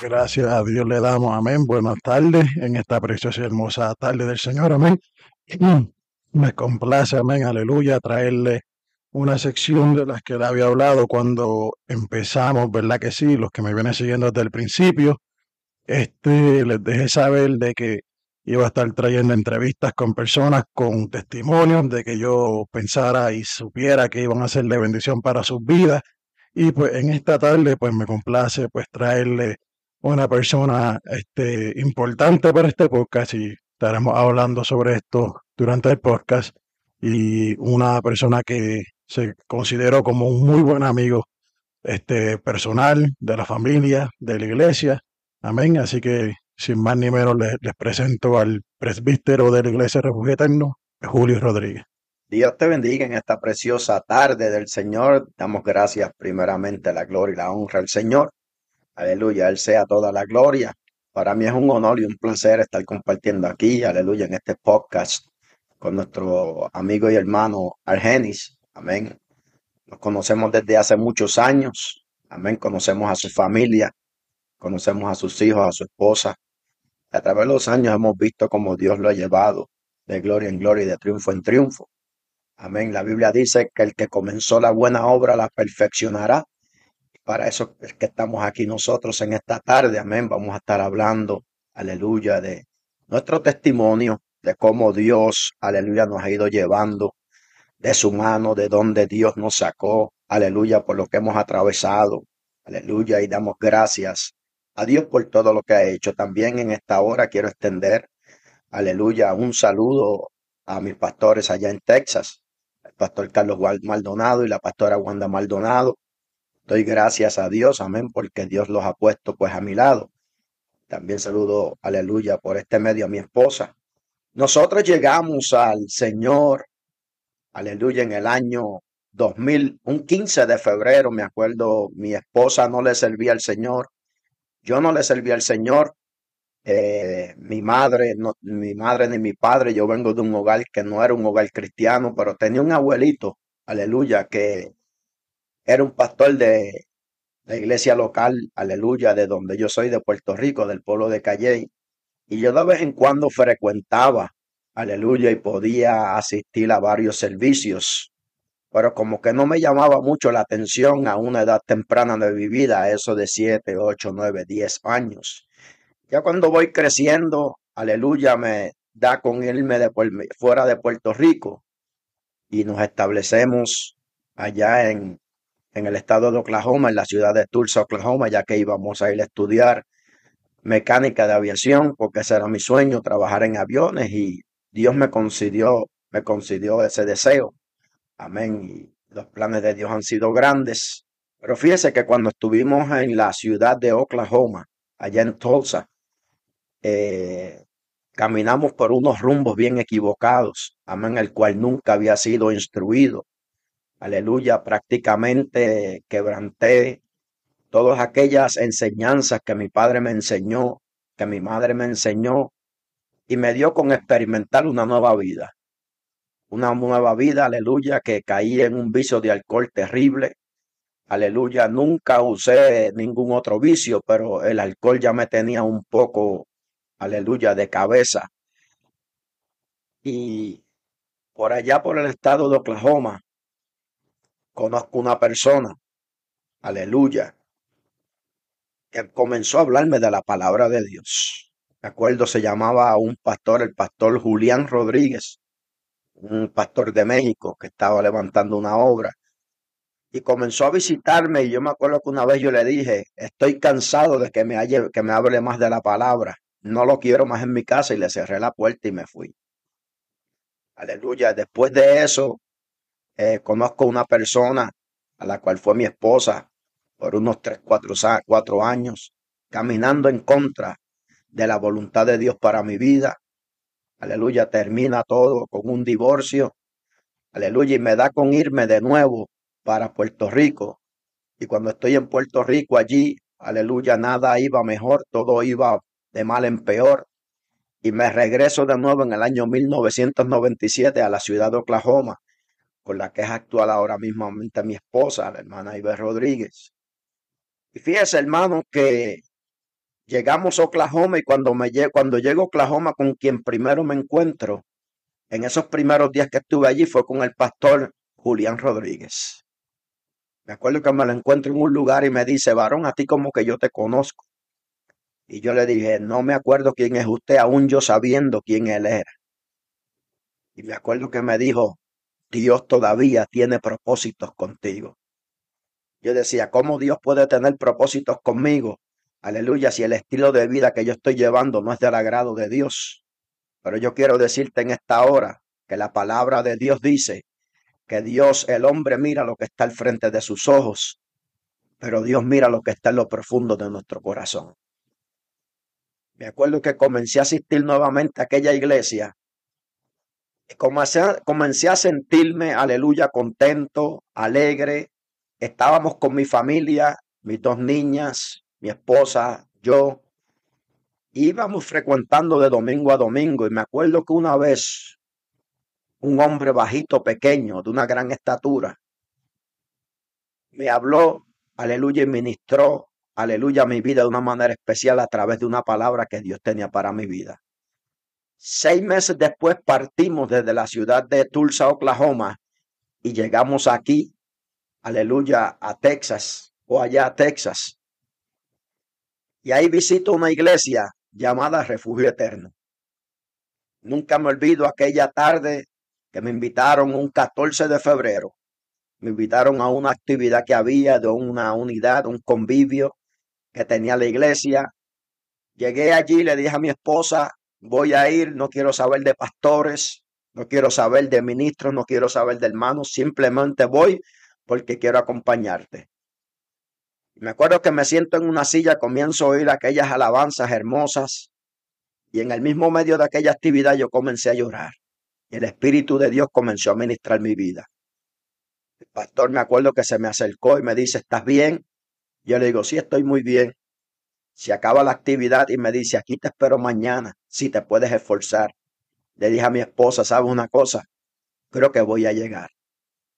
Gracias a Dios le damos, amén. Buenas tardes en esta preciosa y hermosa tarde del Señor, amén. Me complace, amén, aleluya, traerle una sección de las que le había hablado cuando empezamos, ¿verdad que sí? Los que me vienen siguiendo desde el principio, este, les dejé saber de que iba a estar trayendo entrevistas con personas con testimonios de que yo pensara y supiera que iban a ser de bendición para sus vidas. Y pues en esta tarde, pues me complace pues traerle una persona este, importante para este podcast y estaremos hablando sobre esto durante el podcast y una persona que se consideró como un muy buen amigo este, personal de la familia, de la iglesia. Amén. Así que sin más ni menos les, presento al presbítero de la iglesia Refugio Eterno, Julio Rodríguez. Dios te bendiga en esta preciosa tarde del Señor. Damos gracias primeramente a la gloria y la honra al Señor Aleluya, Él sea toda la gloria. Para mí es un honor y un placer estar compartiendo aquí, aleluya, en este podcast con nuestro amigo y hermano Argenis. Amén. Nos conocemos desde hace muchos años. Amén. Conocemos a su familia, conocemos a sus hijos, a su esposa. A través de los años hemos visto cómo Dios lo ha llevado de gloria en gloria y de triunfo en triunfo. Amén. La Biblia dice que el que comenzó la buena obra la perfeccionará para eso es que estamos aquí nosotros en esta tarde. Amén. Vamos a estar hablando, aleluya, de nuestro testimonio, de cómo Dios, aleluya, nos ha ido llevando de su mano, de donde Dios nos sacó, aleluya, por lo que hemos atravesado, aleluya, y damos gracias a Dios por todo lo que ha hecho. También en esta hora quiero extender, aleluya, un saludo a mis pastores allá en Texas, el pastor Carlos Maldonado y la pastora Wanda Maldonado, Doy gracias a Dios, amén, porque Dios los ha puesto pues a mi lado. También saludo, aleluya, por este medio a mi esposa. Nosotros llegamos al Señor, aleluya, en el año 2000, un 15 de febrero, me acuerdo, mi esposa no le servía al Señor, yo no le servía al Señor, eh, mi madre, mi madre ni mi padre, yo vengo de un hogar que no era un hogar cristiano, pero tenía un abuelito, aleluya, que era un pastor de la iglesia local, aleluya, de donde yo soy, de Puerto Rico, del pueblo de Calley. Y yo de vez en cuando frecuentaba, aleluya, y podía asistir a varios servicios. Pero como que no me llamaba mucho la atención a una edad temprana de mi vida, eso de siete, ocho, nueve, diez años. Ya cuando voy creciendo, aleluya, me da con irme de fuera de Puerto Rico y nos establecemos allá en en el estado de Oklahoma, en la ciudad de Tulsa, Oklahoma, ya que íbamos a ir a estudiar mecánica de aviación, porque ese era mi sueño, trabajar en aviones, y Dios me concedió, me concedió ese deseo. Amén. Y los planes de Dios han sido grandes. Pero fíjese que cuando estuvimos en la ciudad de Oklahoma, allá en Tulsa, eh, caminamos por unos rumbos bien equivocados, amén, el cual nunca había sido instruido aleluya, prácticamente quebranté todas aquellas enseñanzas que mi padre me enseñó, que mi madre me enseñó, y me dio con experimentar una nueva vida. Una nueva vida, aleluya, que caí en un vicio de alcohol terrible. Aleluya, nunca usé ningún otro vicio, pero el alcohol ya me tenía un poco, aleluya, de cabeza. Y por allá por el estado de Oklahoma, conozco una persona, aleluya, que comenzó a hablarme de la palabra de Dios. De acuerdo, se llamaba un pastor, el pastor Julián Rodríguez, un pastor de México que estaba levantando una obra. Y comenzó a visitarme y yo me acuerdo que una vez yo le dije, estoy cansado de me, que me hable más de la palabra. No lo quiero más en mi casa y le cerré la puerta y me fui. Aleluya. Después de eso, eh, conozco una persona a la cual fue mi esposa por unos tres, cuatro, cuatro años, caminando en contra de la voluntad de Dios para mi vida. Aleluya, termina todo con un divorcio. Aleluya, y me da con irme de nuevo para Puerto Rico. Y cuando estoy en Puerto Rico allí, aleluya, nada iba mejor, todo iba de mal en peor. Y me regreso de nuevo en el año 1997 a la ciudad de Oklahoma con la que es actual ahora mismo mi esposa, la hermana Iber Rodríguez. Y fíjese, hermano, que Llegamos a Oklahoma y cuando, me, cuando llego a Oklahoma con quien primero me encuentro, en esos primeros días que estuve allí fue con el pastor Julián Rodríguez. Me acuerdo que me lo encuentro en un lugar y me dice, varón, a ti como que yo te conozco. Y yo le dije, no me acuerdo quién es usted, aún yo sabiendo quién él era. Y me acuerdo que me dijo, Dios todavía tiene propósitos contigo. Yo decía, ¿cómo Dios puede tener propósitos conmigo Aleluya, si el estilo de vida que yo estoy llevando no es del agrado de Dios. Pero yo quiero decirte en esta hora que la palabra de Dios dice que Dios, el hombre mira lo que está al frente de sus ojos, pero Dios mira lo que está en lo profundo de nuestro corazón. Me acuerdo que comencé a asistir nuevamente a aquella iglesia. Comencé, comencé a sentirme, aleluya, contento, alegre. Estábamos con mi familia, mis dos niñas, mi esposa, yo, íbamos frecuentando de domingo a domingo y me acuerdo que una vez un hombre bajito, pequeño, de una gran estatura, me habló, aleluya, y ministró, aleluya, mi vida de una manera especial a través de una palabra que Dios tenía para mi vida. Seis meses después partimos desde la ciudad de Tulsa, Oklahoma, y llegamos aquí, aleluya, a Texas, o allá a Texas. Y ahí visito una iglesia llamada Refugio Eterno. Nunca me olvido aquella tarde que me invitaron un 14 de febrero. Me invitaron a una actividad que había de una unidad, un convivio que tenía la iglesia. Llegué allí, le dije a mi esposa, voy a ir, no quiero saber de pastores, no quiero saber de ministros, no quiero saber de hermanos, simplemente voy porque quiero acompañarte. Me acuerdo que me siento en una silla, comienzo a oír aquellas alabanzas hermosas y en el mismo medio de aquella actividad yo comencé a llorar. Y el Espíritu de Dios comenzó a ministrar mi vida. El pastor me acuerdo que se me acercó y me dice, ¿estás bien? Yo le digo, sí, estoy muy bien. Se acaba la actividad y me dice, aquí te espero mañana, si te puedes esforzar. Le dije a mi esposa, ¿sabes una cosa? Creo que voy a llegar.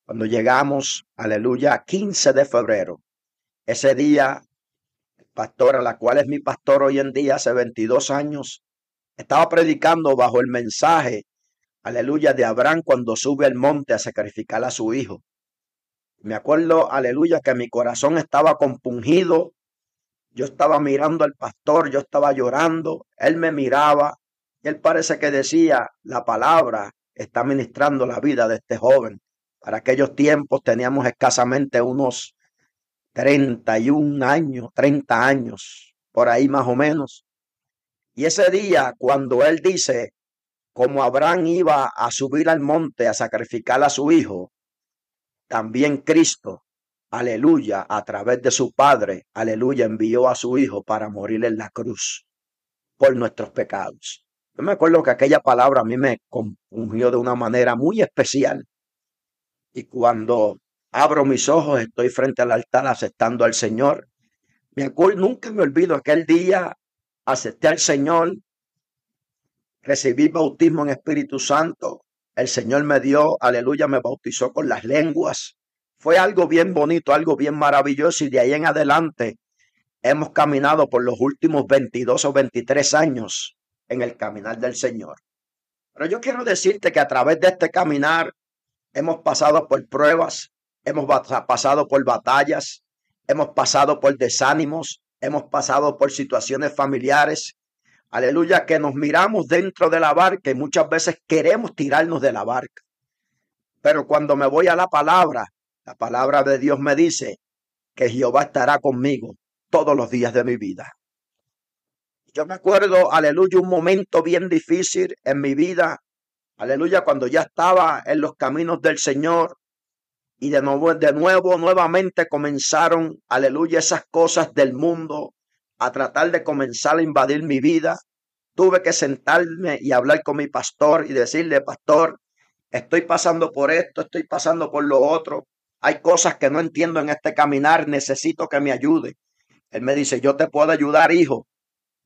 Cuando llegamos, aleluya, 15 de febrero, ese día, pastora, la cual es mi pastor hoy en día, hace 22 años, estaba predicando bajo el mensaje, aleluya, de Abraham cuando sube al monte a sacrificar a su hijo. Me acuerdo, aleluya, que mi corazón estaba compungido. Yo estaba mirando al pastor, yo estaba llorando, él me miraba y él parece que decía, la palabra está ministrando la vida de este joven. Para aquellos tiempos teníamos escasamente unos 31 años, 30 años, por ahí más o menos. Y ese día, cuando él dice, como Abraham iba a subir al monte a sacrificar a su hijo, también Cristo, aleluya, a través de su Padre, aleluya, envió a su hijo para morir en la cruz por nuestros pecados. Yo me acuerdo que aquella palabra a mí me compungió de una manera muy especial. Y cuando abro mis ojos, estoy frente al altar aceptando al Señor. Me acuerdo, nunca me olvido aquel día, acepté al Señor, recibí bautismo en Espíritu Santo. El Señor me dio, aleluya, me bautizó con las lenguas. Fue algo bien bonito, algo bien maravilloso y de ahí en adelante hemos caminado por los últimos 22 o 23 años en el caminar del Señor. Pero yo quiero decirte que a través de este caminar hemos pasado por pruebas, hemos pasado por batallas, hemos pasado por desánimos, hemos pasado por situaciones familiares. Aleluya, que nos miramos dentro de la barca y muchas veces queremos tirarnos de la barca. Pero cuando me voy a la palabra, la palabra de Dios me dice que Jehová estará conmigo todos los días de mi vida. Yo me acuerdo, aleluya, un momento bien difícil en mi vida. Aleluya, cuando ya estaba en los caminos del Señor, y de nuevo, de nuevo, nuevamente comenzaron, aleluya, esas cosas del mundo a tratar de comenzar a invadir mi vida. Tuve que sentarme y hablar con mi pastor y decirle, pastor, estoy pasando por esto, estoy pasando por lo otro. Hay cosas que no entiendo en este caminar, necesito que me ayude. Él me dice, yo te puedo ayudar, hijo,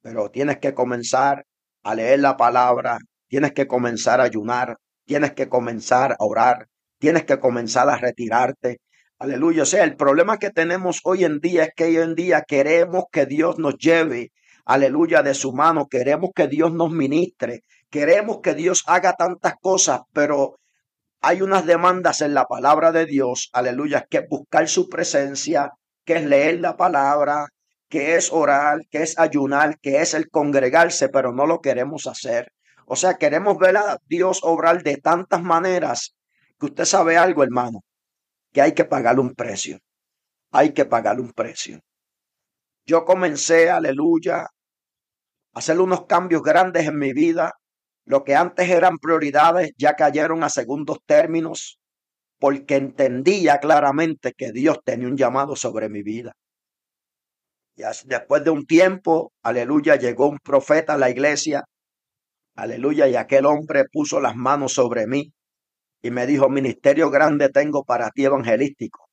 pero tienes que comenzar a leer la palabra, tienes que comenzar a ayunar, tienes que comenzar a orar, tienes que comenzar a retirarte. Aleluya. O sea, el problema que tenemos hoy en día es que hoy en día queremos que Dios nos lleve aleluya, de su mano. Queremos que Dios nos ministre. Queremos que Dios haga tantas cosas, pero hay unas demandas en la palabra de Dios, aleluya, que es buscar su presencia, que es leer la palabra, que es orar, que es ayunar, que es el congregarse, pero no lo queremos hacer. O sea, queremos ver a Dios obrar de tantas maneras que usted sabe algo, hermano, que hay que pagarle un precio. Hay que pagarle un precio. Yo comencé, aleluya, a hacer unos cambios grandes en mi vida. Lo que antes eran prioridades ya cayeron a segundos términos porque entendía claramente que Dios tenía un llamado sobre mi vida. Y después de un tiempo, aleluya, llegó un profeta a la iglesia, aleluya, y aquel hombre puso las manos sobre mí y me dijo, ministerio grande tengo para ti evangelístico.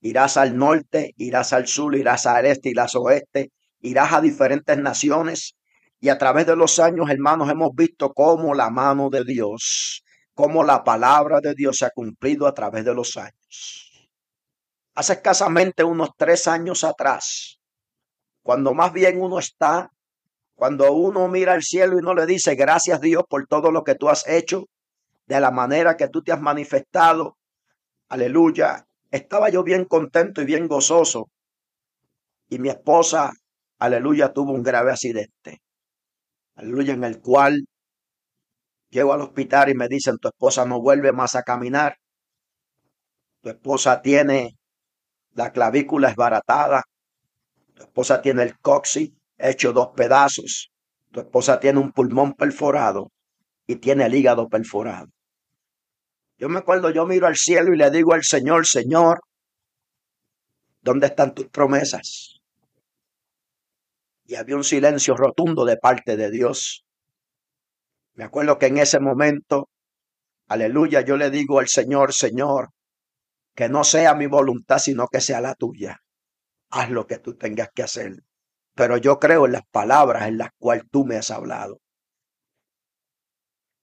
Irás al norte, irás al sur, irás al este, irás al oeste, irás a diferentes naciones. Y a través de los años, hermanos, hemos visto cómo la mano de Dios, cómo la palabra de Dios se ha cumplido a través de los años. Hace escasamente unos tres años atrás, cuando más bien uno está, cuando uno mira al cielo y no le dice gracias Dios por todo lo que tú has hecho, de la manera que tú te has manifestado, aleluya, estaba yo bien contento y bien gozoso. Y mi esposa, aleluya, tuvo un grave accidente. Aleluya, en el cual llego al hospital y me dicen, tu esposa no vuelve más a caminar. Tu esposa tiene la clavícula esbaratada. Tu esposa tiene el coxis hecho dos pedazos. Tu esposa tiene un pulmón perforado y tiene el hígado perforado. Yo me acuerdo, yo miro al cielo y le digo al Señor, Señor, ¿dónde están tus promesas? Y había un silencio rotundo de parte de Dios. Me acuerdo que en ese momento, aleluya, yo le digo al Señor, Señor, que no sea mi voluntad, sino que sea la tuya. Haz lo que tú tengas que hacer. Pero yo creo en las palabras en las cuales tú me has hablado.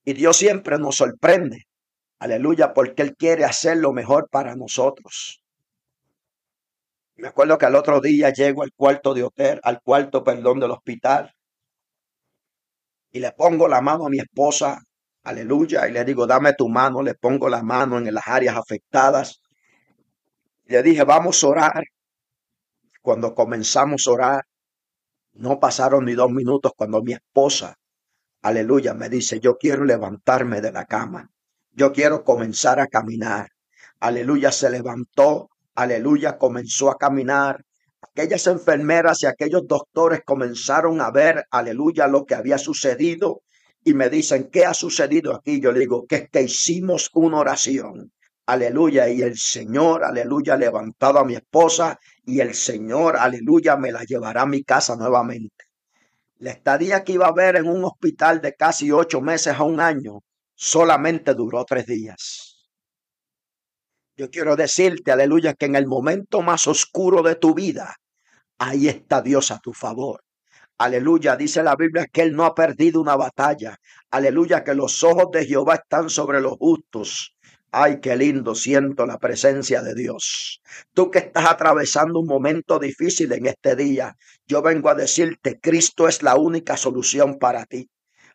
Y Dios siempre nos sorprende. Aleluya, porque Él quiere hacer lo mejor para nosotros. Me acuerdo que al otro día llego al cuarto de hotel, al cuarto, perdón, del hospital. Y le pongo la mano a mi esposa, aleluya, y le digo, dame tu mano, le pongo la mano en las áreas afectadas. Le dije, vamos a orar. Cuando comenzamos a orar, no pasaron ni dos minutos cuando mi esposa, aleluya, me dice, yo quiero levantarme de la cama. Yo quiero comenzar a caminar. Aleluya, se levantó. Aleluya, comenzó a caminar. Aquellas enfermeras y aquellos doctores comenzaron a ver, aleluya, lo que había sucedido y me dicen, ¿qué ha sucedido aquí? Yo le digo, que es que hicimos una oración. Aleluya, y el Señor, aleluya, levantado a mi esposa y el Señor, aleluya, me la llevará a mi casa nuevamente. La estadía que iba a ver en un hospital de casi ocho meses a un año, solamente duró tres días. Yo quiero decirte, aleluya, que en el momento más oscuro de tu vida, ahí está Dios a tu favor. Aleluya, dice la Biblia que Él no ha perdido una batalla. Aleluya, que los ojos de Jehová están sobre los justos. Ay, qué lindo siento la presencia de Dios. Tú que estás atravesando un momento difícil en este día, yo vengo a decirte, Cristo es la única solución para ti.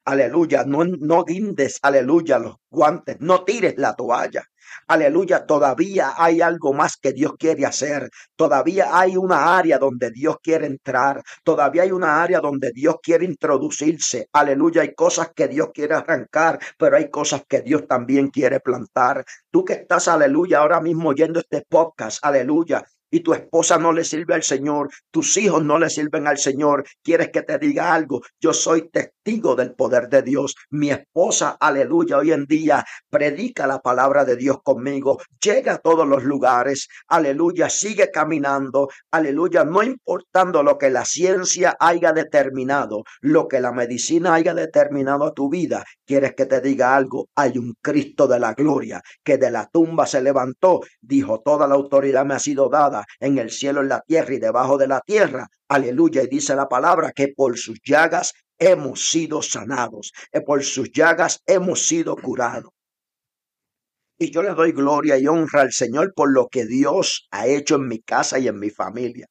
Aleluya, no, no guindes, aleluya, los guantes, no tires la toalla. Aleluya, todavía hay algo más que Dios quiere hacer. Todavía hay una área donde Dios quiere entrar. Todavía hay una área donde Dios quiere introducirse. Aleluya, hay cosas que Dios quiere arrancar, pero hay cosas que Dios también quiere plantar. Tú que estás, aleluya, ahora mismo oyendo este podcast, aleluya, y tu esposa no le sirve al Señor, tus hijos no le sirven al Señor, quieres que te diga algo, yo soy testigo del poder de Dios. Mi esposa, aleluya, hoy en día predica la palabra de Dios conmigo, llega a todos los lugares, aleluya, sigue caminando, aleluya, no importando lo que la ciencia haya determinado, lo que la medicina haya determinado a tu vida, quieres que te diga algo, hay un Cristo de la gloria que de la tumba se levantó, dijo, toda la autoridad me ha sido dada en el cielo, en la tierra y debajo de la tierra. Aleluya. Y dice la palabra que por sus llagas hemos sido sanados, que por sus llagas hemos sido curados. Y yo le doy gloria y honra al Señor por lo que Dios ha hecho en mi casa y en mi familia.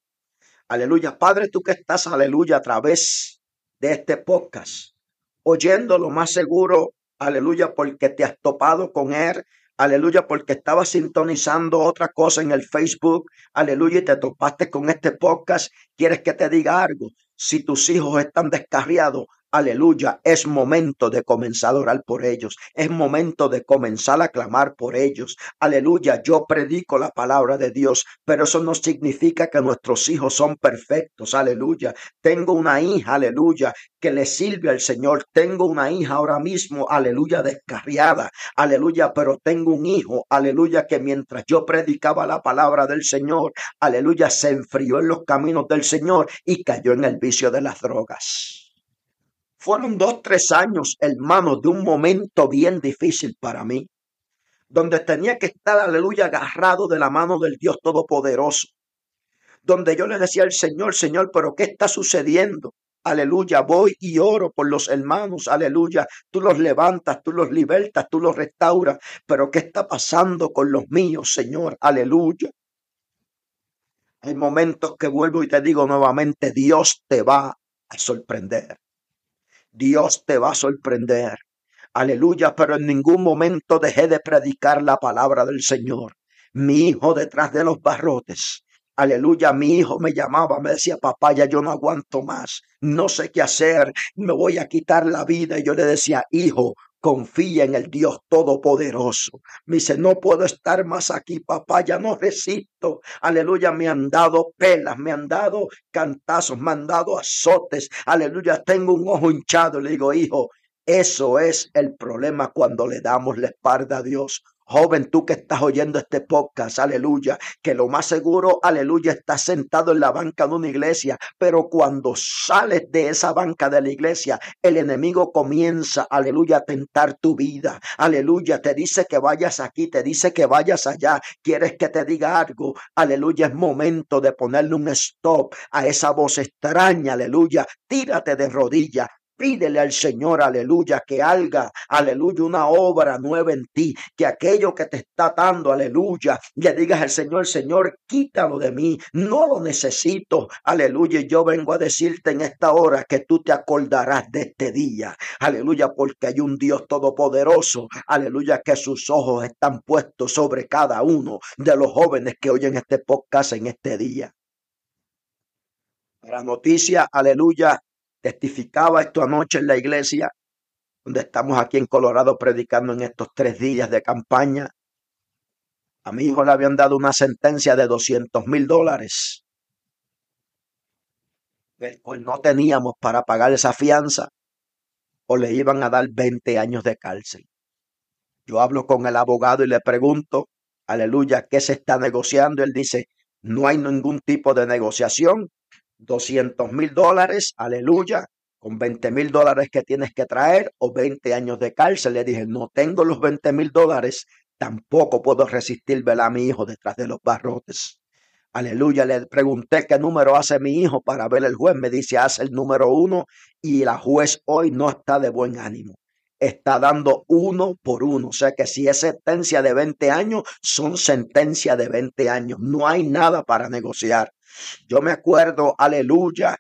Aleluya. Padre, tú que estás, aleluya, a través de este podcast, oyendo lo más seguro, aleluya, porque te has topado con él, aleluya, porque estabas sintonizando otra cosa en el Facebook, aleluya, y te topaste con este podcast, quieres que te diga algo. Si tus hijos están descarriados, Aleluya, es momento de comenzar a orar por ellos, es momento de comenzar a clamar por ellos. Aleluya, yo predico la palabra de Dios, pero eso no significa que nuestros hijos son perfectos. Aleluya, tengo una hija, aleluya, que le sirve al Señor. Tengo una hija ahora mismo, aleluya, descarriada, aleluya, pero tengo un hijo, aleluya, que mientras yo predicaba la palabra del Señor, aleluya, se enfrió en los caminos del Señor y cayó en el vicio de las drogas. Fueron dos, tres años, hermano, de un momento bien difícil para mí, donde tenía que estar, aleluya, agarrado de la mano del Dios Todopoderoso, donde yo le decía al Señor, Señor, pero ¿qué está sucediendo? Aleluya, voy y oro por los hermanos, aleluya. Tú los levantas, tú los libertas, tú los restauras. Pero ¿qué está pasando con los míos, Señor? Aleluya. Hay momentos que vuelvo y te digo nuevamente, Dios te va a sorprender. Dios te va a sorprender. Aleluya, pero en ningún momento dejé de predicar la palabra del Señor. Mi hijo detrás de los barrotes. Aleluya, mi hijo me llamaba, me decía, papá, ya yo no aguanto más, no sé qué hacer, me voy a quitar la vida. Y yo le decía, hijo, confía en el Dios Todopoderoso. Me dice, no puedo estar más aquí, papá, ya no resisto. Aleluya, me han dado pelas, me han dado cantazos, me han dado azotes. Aleluya, tengo un ojo hinchado. Le digo, hijo, eso es el problema cuando le damos la espalda a Dios. Joven, tú que estás oyendo este podcast, aleluya, que lo más seguro, aleluya, estás sentado en la banca de una iglesia, pero cuando sales de esa banca de la iglesia, el enemigo comienza, aleluya, a tentar tu vida, aleluya, te dice que vayas aquí, te dice que vayas allá, quieres que te diga algo, aleluya, es momento de ponerle un stop a esa voz extraña, aleluya, tírate de rodillas, Pídele al Señor, aleluya, que haga, aleluya, una obra nueva en ti, que aquello que te está dando, aleluya, le digas al Señor, Señor, quítalo de mí, no lo necesito, aleluya. Yo vengo a decirte en esta hora que tú te acordarás de este día, aleluya, porque hay un Dios todopoderoso, aleluya, que sus ojos están puestos sobre cada uno de los jóvenes que oyen este podcast en este día. La noticia, aleluya, testificaba esto anoche en la iglesia, donde estamos aquí en Colorado predicando en estos tres días de campaña. A mi hijo le habían dado una sentencia de 200 mil dólares. Pues no teníamos para pagar esa fianza o le iban a dar 20 años de cárcel. Yo hablo con el abogado y le pregunto, aleluya, ¿qué se está negociando? Él dice, no hay ningún tipo de negociación. 200 mil dólares, aleluya, con 20 mil dólares que tienes que traer o 20 años de cárcel. Le dije, no tengo los 20 mil dólares, tampoco puedo resistir ver a mi hijo detrás de los barrotes. Aleluya, le pregunté qué número hace mi hijo para ver el juez. Me dice, hace el número uno y la juez hoy no está de buen ánimo. Está dando uno por uno. O sea que si es sentencia de 20 años, son sentencia de 20 años. No hay nada para negociar. Yo me acuerdo, aleluya,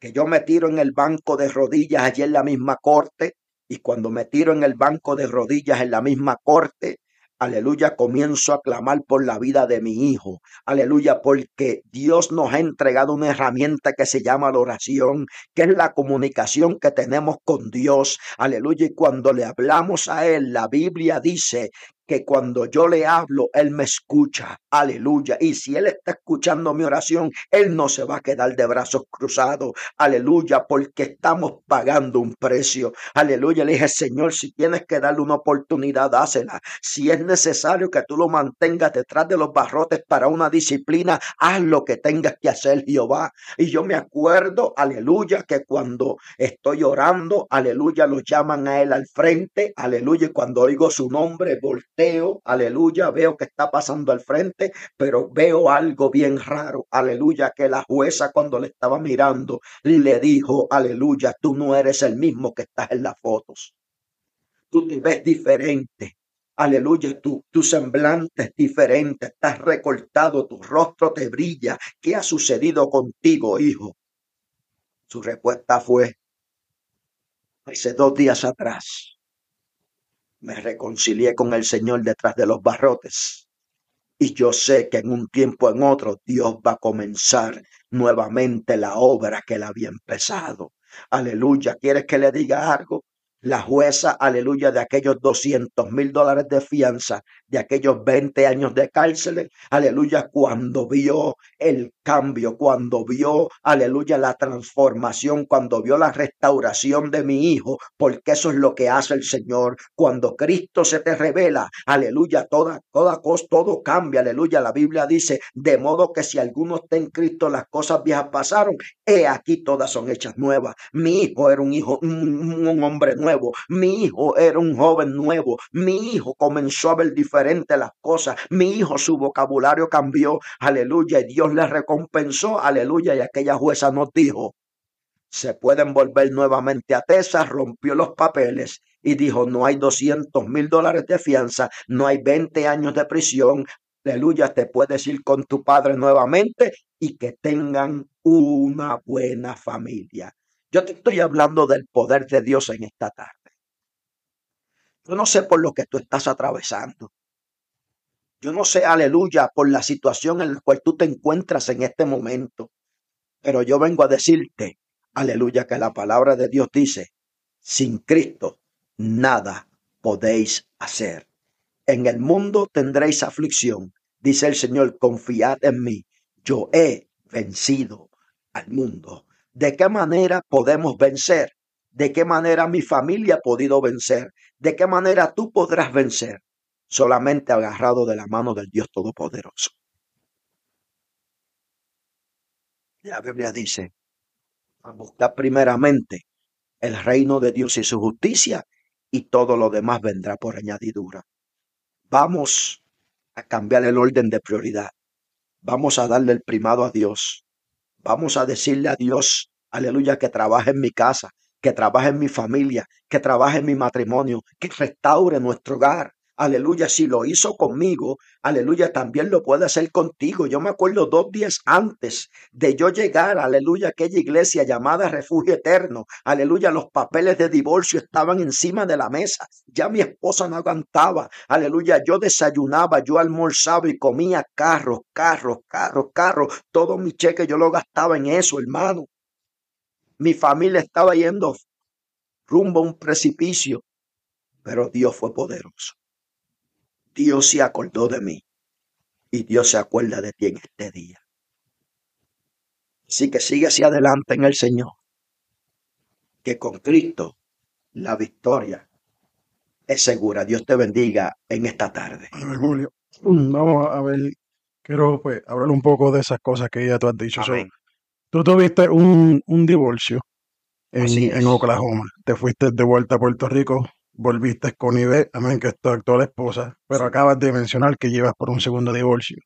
que yo me tiro en el banco de rodillas allí en la misma corte y cuando me tiro en el banco de rodillas en la misma corte, aleluya, comienzo a clamar por la vida de mi hijo, aleluya, porque Dios nos ha entregado una herramienta que se llama la oración, que es la comunicación que tenemos con Dios, aleluya, y cuando le hablamos a Él, la Biblia dice que cuando yo le hablo, Él me escucha. Aleluya. Y si Él está escuchando mi oración, Él no se va a quedar de brazos cruzados. Aleluya, porque estamos pagando un precio. Aleluya. Le dije, Señor, si tienes que darle una oportunidad, dásela. Si es necesario que tú lo mantengas detrás de los barrotes para una disciplina, haz lo que tengas que hacer, Jehová. Y yo me acuerdo, aleluya, que cuando estoy orando, aleluya, lo llaman a Él al frente. Aleluya. Y cuando oigo su nombre, aleluya, veo que está pasando al frente, pero veo algo bien raro, aleluya, que la jueza cuando le estaba mirando le dijo, aleluya, tú no eres el mismo que estás en las fotos. Tú te ves diferente. Aleluya, tu, tu semblante es diferente, estás recortado, tu rostro te brilla. ¿Qué ha sucedido contigo, hijo? Su respuesta fue, hace dos días atrás me reconcilié con el Señor detrás de los barrotes. Y yo sé que en un tiempo en otro Dios va a comenzar nuevamente la obra que él había empezado. Aleluya. ¿Quieres que le diga algo? La jueza, aleluya, de aquellos 200 mil dólares de fianza, de aquellos 20 años de cárcel, aleluya, cuando vio el cambio, cuando vio, aleluya, la transformación, cuando vio la restauración de mi hijo, porque eso es lo que hace el Señor. Cuando Cristo se te revela, aleluya, toda, toda cosa, todo cambia, aleluya. La Biblia dice, de modo que si alguno está en Cristo, las cosas viejas pasaron, he aquí todas son hechas nuevas. Mi hijo era un hijo, un, un hombre nuevo mi hijo era un joven nuevo. Mi hijo comenzó a ver diferente las cosas. Mi hijo, su vocabulario cambió. Aleluya. Y Dios le recompensó. Aleluya. Y aquella jueza nos dijo, se pueden volver nuevamente a Tesa, rompió los papeles y dijo, no hay 200 mil dólares de fianza, no hay 20 años de prisión. Aleluya, te puedes ir con tu padre nuevamente y que tengan una buena familia. Yo te estoy hablando del poder de Dios en esta tarde. Yo no sé por lo que tú estás atravesando. Yo no sé, aleluya, por la situación en la cual tú te encuentras en este momento. Pero yo vengo a decirte, aleluya, que la palabra de Dios dice, sin Cristo nada podéis hacer. En el mundo tendréis aflicción, dice el Señor, confiad en mí. Yo he vencido al mundo. ¿De qué manera podemos vencer? ¿De qué manera mi familia ha podido vencer? ¿De qué manera tú podrás vencer? Solamente agarrado de la mano del Dios Todopoderoso. La Biblia dice, a buscar primeramente el reino de Dios y su justicia y todo lo demás vendrá por añadidura. Vamos a cambiar el orden de prioridad. Vamos a darle el primado a Dios. Vamos a decirle a Dios, aleluya, que trabaje en mi casa, que trabaje en mi familia, que trabaje en mi matrimonio, que restaure nuestro hogar. Aleluya, si lo hizo conmigo, aleluya, también lo puede hacer contigo. Yo me acuerdo dos días antes de yo llegar, aleluya, a aquella iglesia llamada Refugio Eterno. Aleluya, los papeles de divorcio estaban encima de la mesa. Ya mi esposa no aguantaba. Aleluya, yo desayunaba, yo almorzaba y comía carros, carros, carros, carros. Todo mi cheque yo lo gastaba en eso, hermano. Mi familia estaba yendo rumbo a un precipicio, pero Dios fue poderoso. Dios se acordó de mí y Dios se acuerda de ti en este día. Así que sigue hacia adelante en el Señor, que con Cristo la victoria es segura. Dios te bendiga en esta tarde. Julio, vamos a ver, quiero pues hablar un poco de esas cosas que ya tú has dicho. tú tuviste un, un divorcio en, en Oklahoma, te fuiste de vuelta a Puerto Rico volviste con Ibe, amén, que es tu actual esposa, pero acabas de mencionar que llevas por un segundo divorcio.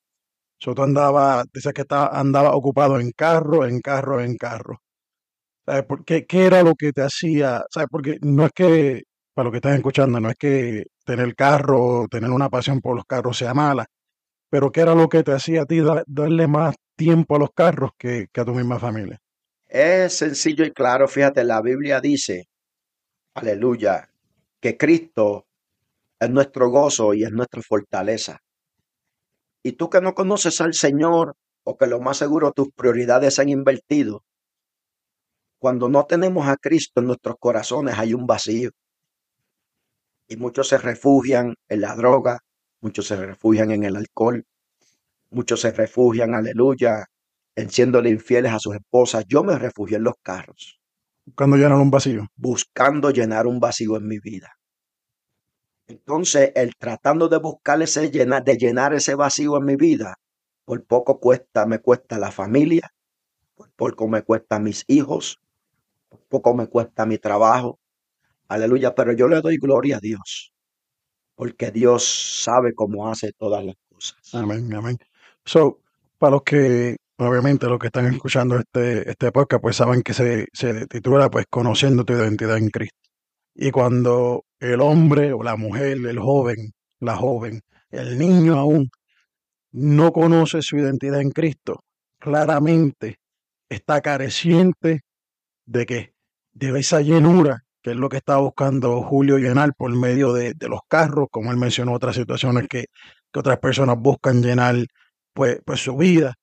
So, tú andabas, dices que estaba, andaba ocupado en carro, en carro, en carro. ¿Sabes por qué? ¿Qué era lo que te hacía? ¿Sabes? Porque no es que, para lo que estás escuchando, no es que tener carro, tener una pasión por los carros sea mala, pero ¿qué era lo que te hacía a ti darle más tiempo a los carros que, que a tu misma familia? Es sencillo y claro, fíjate, la Biblia dice, aleluya, que Cristo es nuestro gozo y es nuestra fortaleza. Y tú que no conoces al Señor o que lo más seguro tus prioridades se han invertido, cuando no tenemos a Cristo en nuestros corazones hay un vacío. Y muchos se refugian en la droga, muchos se refugian en el alcohol, muchos se refugian, aleluya, en siéndole infieles a sus esposas. Yo me refugié en los carros. Buscando llenar un vacío. Buscando llenar un vacío en mi vida. Entonces, el tratando de buscar ese llenar, de llenar ese vacío en mi vida, por poco cuesta, me cuesta la familia, por poco me cuesta mis hijos, por poco me cuesta mi trabajo. Aleluya, pero yo le doy gloria a Dios, porque Dios sabe cómo hace todas las cosas. Amén, amén. So, para los que obviamente los que están escuchando este, este podcast, pues saben que se, se titula pues Conociendo tu identidad en Cristo. Y cuando el hombre o la mujer, el joven, la joven, el niño aún no conoce su identidad en Cristo, claramente está careciente de que de esa llenura, que es lo que estaba buscando Julio llenar por medio de, de los carros, como él mencionó otras situaciones que, que otras personas buscan llenar pues, pues su vida,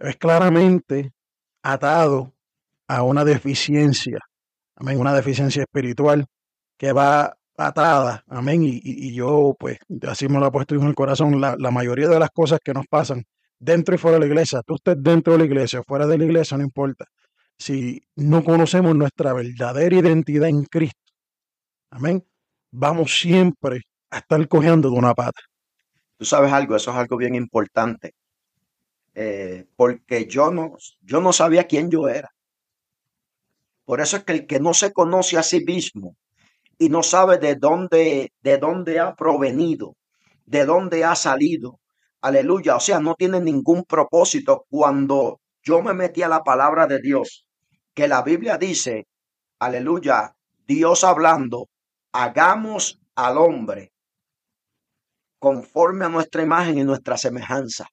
es claramente atado a una deficiencia, amén, una deficiencia espiritual que va atada, amén, y, y, yo pues así me lo ha puesto en el corazón, la, la, mayoría de las cosas que nos pasan dentro y fuera de la iglesia, tú estés dentro de la iglesia o fuera de la iglesia, no importa, si no conocemos nuestra verdadera identidad en Cristo, amén, vamos siempre a estar cogiendo de una pata. Tú sabes algo, eso es algo bien importante, eh, porque yo no, yo no sabía quién yo era. Por eso es que el que no se conoce a sí mismo y no sabe de dónde, de dónde ha provenido, de dónde ha salido, aleluya, o sea, no tiene ningún propósito. Cuando yo me metí a la palabra de Dios, que la Biblia dice, aleluya, Dios hablando, hagamos al hombre conforme a nuestra imagen y nuestra semejanza.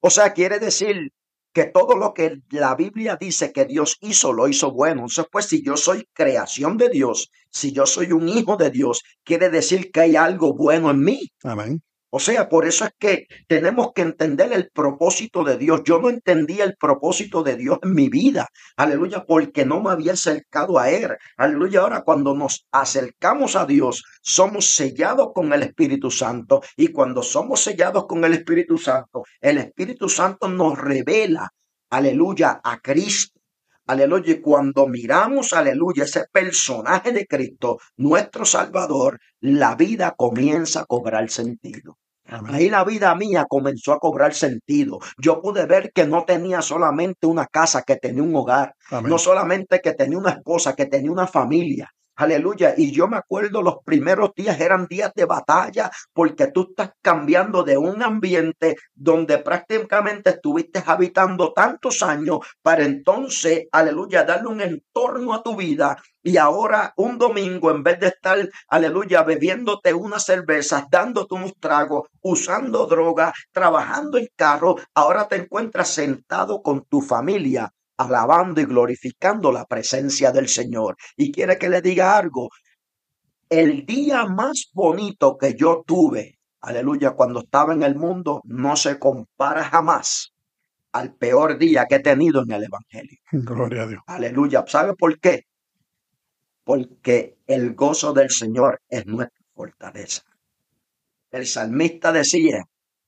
O sea, quiere decir que todo lo que la Biblia dice que Dios hizo, lo hizo bueno. Entonces, pues si yo soy creación de Dios, si yo soy un hijo de Dios, quiere decir que hay algo bueno en mí. Amén. O sea, por eso es que tenemos que entender el propósito de Dios. Yo no entendía el propósito de Dios en mi vida. Aleluya, porque no me había acercado a Él. Aleluya, ahora cuando nos acercamos a Dios, somos sellados con el Espíritu Santo. Y cuando somos sellados con el Espíritu Santo, el Espíritu Santo nos revela, aleluya, a Cristo. Aleluya. Y cuando miramos, aleluya, ese personaje de Cristo, nuestro Salvador, la vida comienza a cobrar sentido. Ahí la vida mía comenzó a cobrar sentido. Yo pude ver que no tenía solamente una casa, que tenía un hogar. No solamente que tenía una esposa, que tenía una familia. Aleluya. Y yo me acuerdo los primeros días eran días de batalla porque tú estás cambiando de un ambiente donde prácticamente estuviste habitando tantos años para entonces, aleluya, darle un entorno a tu vida. Y ahora un domingo, en vez de estar, aleluya, bebiéndote unas cervezas, dándote unos tragos, usando droga, trabajando en carro, ahora te encuentras sentado con tu familia alabando y glorificando la presencia del Señor. Y quiere que le diga algo. El día más bonito que yo tuve, aleluya, cuando estaba en el mundo, no se compara jamás al peor día que he tenido en el Evangelio. Gloria a Dios. Aleluya. ¿Sabe por qué? Porque el gozo del Señor es nuestra fortaleza. El salmista decía,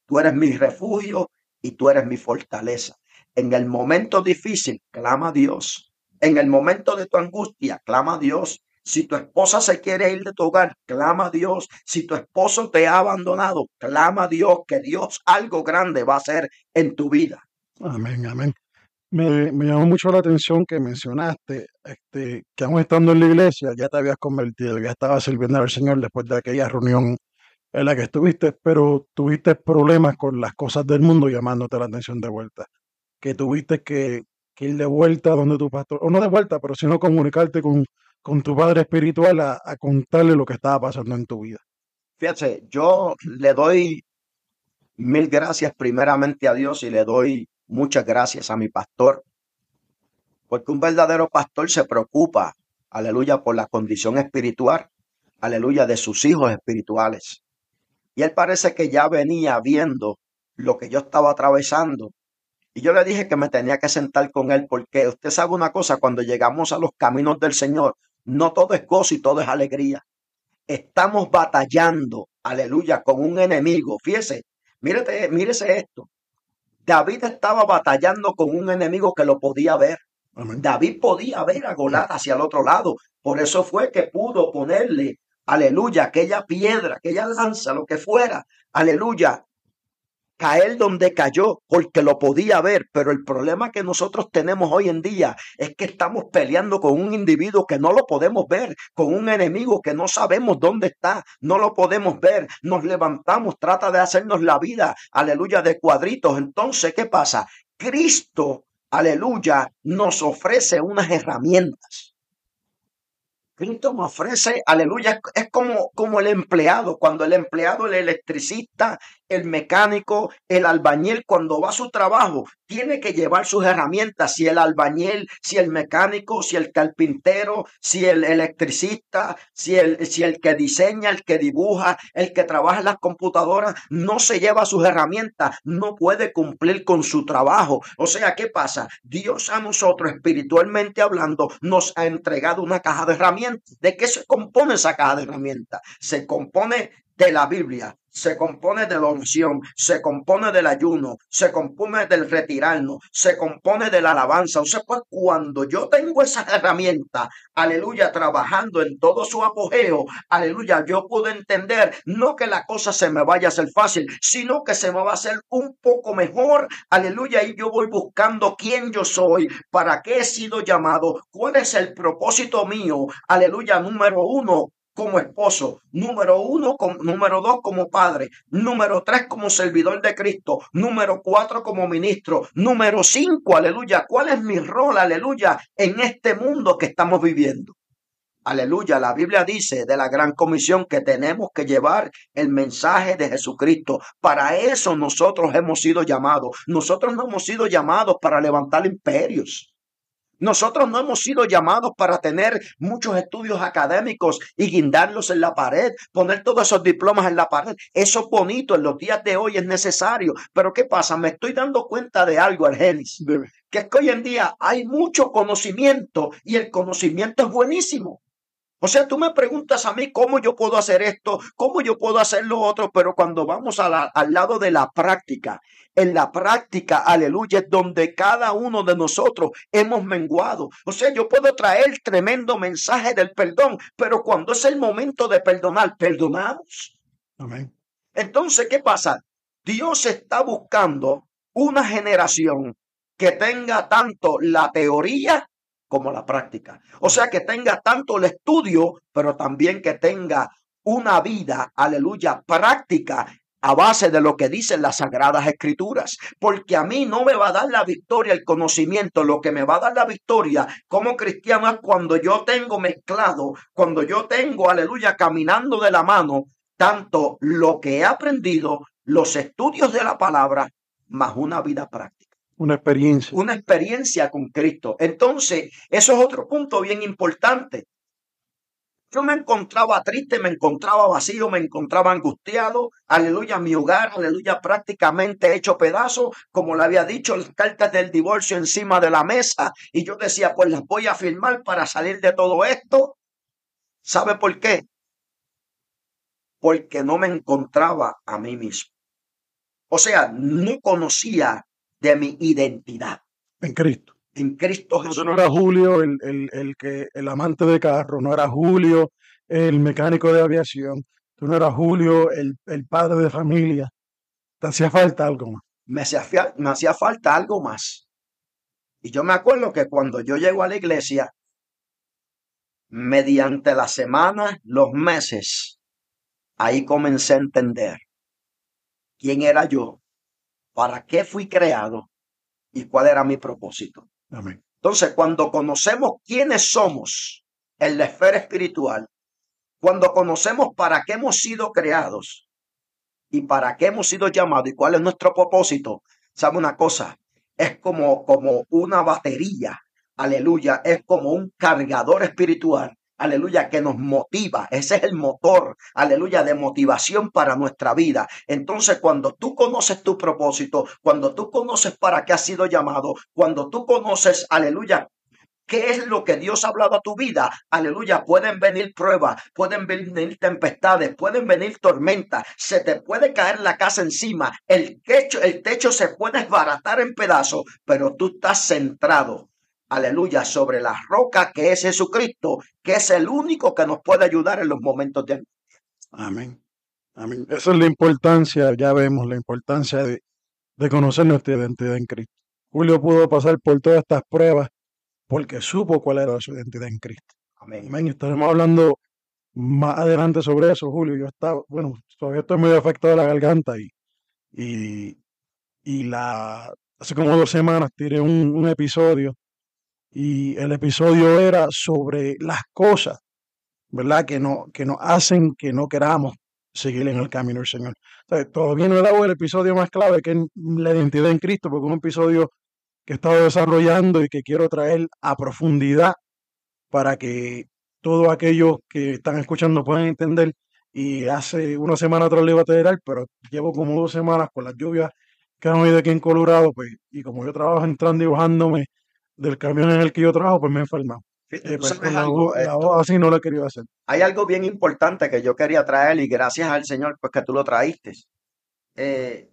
tú eres mi refugio y tú eres mi fortaleza. En el momento difícil, clama a Dios. En el momento de tu angustia, clama a Dios. Si tu esposa se quiere ir de tu hogar, clama a Dios. Si tu esposo te ha abandonado, clama a Dios que Dios algo grande va a hacer en tu vida. Amén, amén. Me, llamó mucho la atención que mencionaste este, que aún estando en la iglesia ya te habías convertido, ya estabas sirviendo al Señor después de aquella reunión en la que estuviste, pero tuviste problemas con las cosas del mundo llamándote la atención de vuelta que tuviste que, ir de vuelta donde tu pastor, o no de vuelta, pero sino comunicarte con, con tu padre espiritual a, contarle lo que estaba pasando en tu vida. Fíjate, yo le doy mil gracias primeramente a Dios y le doy muchas gracias a mi pastor, porque un verdadero pastor se preocupa, aleluya, por la condición espiritual, aleluya, de sus hijos espirituales. Y él parece que ya venía viendo lo que yo estaba atravesando y yo le dije que me tenía que sentar con él porque usted sabe una cosa, cuando llegamos a los caminos del Señor, no todo es gozo y todo es alegría. Estamos batallando, aleluya, con un enemigo. Fíjese, mírete, mírese esto. David estaba batallando con un enemigo que lo podía ver. David podía ver a Goliat hacia el otro lado. Por eso fue que pudo ponerle, aleluya, aquella piedra, aquella lanza, lo que fuera, aleluya, caer donde cayó porque lo podía ver, pero el problema que nosotros tenemos hoy en día es que estamos peleando con un individuo que no lo podemos ver, con un enemigo que no sabemos dónde está, no lo podemos ver, nos levantamos, trata de hacernos la vida, aleluya, de cuadritos. Entonces, ¿qué pasa? Cristo, aleluya, nos ofrece unas herramientas Cristo me ofrece, aleluya, es como, como el empleado, cuando el empleado, el electricista, el mecánico, el albañil, cuando va a su trabajo, tiene que llevar sus herramientas. Si el albañil, si el mecánico, si el carpintero, si el electricista, si el, si el que diseña, el que dibuja, el que trabaja en las computadoras, no se lleva sus herramientas, no puede cumplir con su trabajo. O sea, ¿qué pasa? Dios a nosotros, espiritualmente hablando, nos ha entregado una caja de herramientas. ¿De qué se compone esa caja de herramientas? Se compone de la Biblia, se compone de la oración, se compone del ayuno, se compone del retirarnos, se compone de la alabanza. O sea, pues cuando yo tengo esa herramienta, aleluya, trabajando en todo su apogeo, aleluya, yo puedo entender no que la cosa se me vaya a hacer fácil, sino que se me va a hacer un poco mejor, aleluya, y yo voy buscando quién yo soy, para qué he sido llamado, cuál es el propósito mío, aleluya, número uno, como esposo, número uno, número dos como padre, número tres como servidor de Cristo, número cuatro como ministro, número cinco, aleluya, ¿cuál es mi rol, aleluya, en este mundo que estamos viviendo? Aleluya, la Biblia dice de la gran comisión que tenemos que llevar el mensaje de Jesucristo. Para eso nosotros hemos sido llamados. Nosotros no hemos sido llamados para levantar imperios. Nosotros no hemos sido llamados para tener muchos estudios académicos y guindarlos en la pared, poner todos esos diplomas en la pared. Eso bonito en los días de hoy es necesario. Pero ¿qué pasa? Me estoy dando cuenta de algo, Argenis, que es que hoy en día hay mucho conocimiento y el conocimiento es buenísimo. O sea, tú me preguntas a mí cómo yo puedo hacer esto, cómo yo puedo hacer lo otro, pero cuando vamos al lado de la práctica, en la práctica, aleluya, es donde cada uno de nosotros hemos menguado. O sea, yo puedo traer tremendo mensaje del perdón, pero cuando es el momento de perdonar, perdonamos. Amén. Entonces, ¿qué pasa? Dios está buscando una generación que tenga tanto la teoría como la práctica. O sea, que tenga tanto el estudio, pero también que tenga una vida, aleluya, práctica a base de lo que dicen las sagradas escrituras, porque a mí no me va a dar la victoria el conocimiento, lo que me va a dar la victoria como cristiano es cuando yo tengo mezclado, cuando yo tengo, aleluya, caminando de la mano, tanto lo que he aprendido, los estudios de la palabra, más una vida práctica. Una experiencia. Una experiencia con Cristo. Entonces, eso es otro punto bien importante. Yo me encontraba triste, me encontraba vacío, me encontraba angustiado. Aleluya, mi hogar, aleluya, prácticamente hecho pedazo, como le había dicho, las cartas del divorcio encima de la mesa. Y yo decía, pues las voy a firmar para salir de todo esto. ¿Sabe por qué? Porque no me encontraba a mí mismo. O sea, no conocía de mi identidad. En Cristo. En Cristo Jesús. no era Julio el, el, que, el amante de carro, no era Julio el mecánico de aviación, tú no eras Julio el, el padre de familia. Te hacía falta algo más. Me hacía, me hacía falta algo más. Y yo me acuerdo que cuando yo llego a la iglesia, mediante las semanas, los meses, ahí comencé a entender quién era yo para qué fui creado y cuál era mi propósito. Amén. Entonces, cuando conocemos quiénes somos en la esfera espiritual, cuando conocemos para qué hemos sido creados y para qué hemos sido llamados y cuál es nuestro propósito, ¿sabe una cosa? Es como, como una batería, aleluya, es como un cargador espiritual aleluya, que nos motiva. Ese es el motor, aleluya, de motivación para nuestra vida. Entonces, cuando tú conoces tu propósito, cuando tú conoces para qué has sido llamado, cuando tú conoces, aleluya, ¿Qué es lo que Dios ha hablado a tu vida? Aleluya, pueden venir pruebas, pueden venir tempestades, pueden venir tormentas, se te puede caer la casa encima, el techo, el techo se puede desbaratar en pedazos, pero tú estás centrado aleluya, sobre la roca que es Jesucristo, que es el único que nos puede ayudar en los momentos de Amén. Amén. Esa es la importancia, ya vemos la importancia de, conocer nuestra identidad en Cristo. Julio pudo pasar por todas estas pruebas porque supo cuál era su identidad en Cristo. Amén. Amén. Estaremos hablando más adelante sobre eso, Julio. Yo estaba, bueno, todavía estoy medio afectado de la garganta y, y, y la, hace como dos semanas tiré un, un episodio y el episodio era sobre las cosas, ¿verdad? Que, no, que nos hacen que no queramos seguir en el camino del Señor. todavía no he dado el episodio más clave que es la identidad en Cristo, porque es un episodio que he estado desarrollando y que quiero traer a profundidad para que todos aquellos que están escuchando puedan entender. Y hace una semana atrás le iba a tener, pero llevo como dos semanas con las lluvias que han habido aquí en Colorado, pues, y como yo trabajo entrando y bajándome del camión en el que yo trabajo, pues me he enfermado. Eh, pues, la, voz así no lo he querido hacer. Hay algo bien importante que yo quería traer y gracias al Señor pues que tú lo traíste. Eh,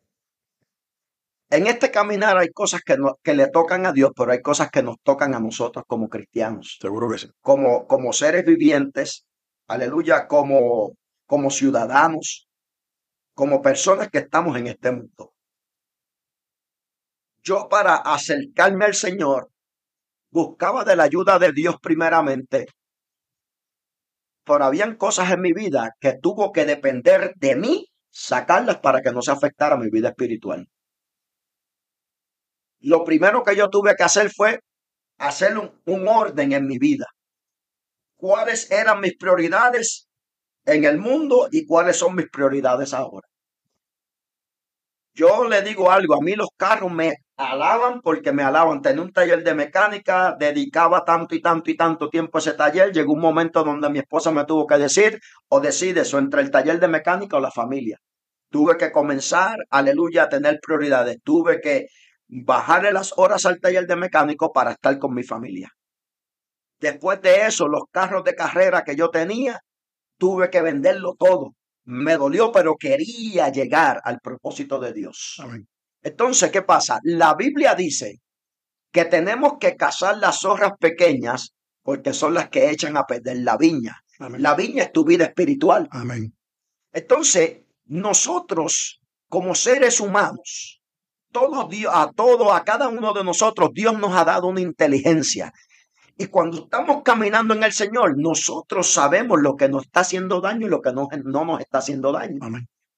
en este caminar hay cosas que, que le tocan a Dios, pero hay cosas que nos tocan a nosotros como cristianos. Seguro que sí. Como, como seres vivientes, aleluya, como, como ciudadanos, como personas que estamos en este mundo. Yo para acercarme al Señor buscaba de la ayuda de Dios primeramente, pero habían cosas en mi vida que tuvo que depender de mí sacarlas para que no se afectara mi vida espiritual lo primero que yo tuve que hacer fue hacer un, orden en mi vida. ¿Cuáles eran mis prioridades en el mundo y cuáles son mis prioridades ahora? Yo le digo algo, a mí los carros me alaban porque me alaban. Tenía un taller de mecánica, dedicaba tanto y tanto y tanto tiempo a ese taller. Llegó un momento donde mi esposa me tuvo que decir o decir eso entre el taller de mecánica o la familia. Tuve que comenzar, aleluya, a tener prioridades. Tuve que bajarle las horas al taller de mecánico para estar con mi familia. Después de eso, los carros de carrera que yo tenía, tuve que venderlo todo. Me dolió, pero quería llegar al propósito de Dios. Entonces, ¿qué pasa? La Biblia dice que tenemos que cazar las zorras pequeñas porque son las que echan a perder la viña. La viña es tu vida espiritual. Amén. Entonces, nosotros como seres humanos, todos, a todo, a cada uno de nosotros, Dios nos ha dado una inteligencia. Y cuando estamos caminando en el Señor, nosotros sabemos lo que nos está haciendo daño y lo que no, no nos está haciendo daño.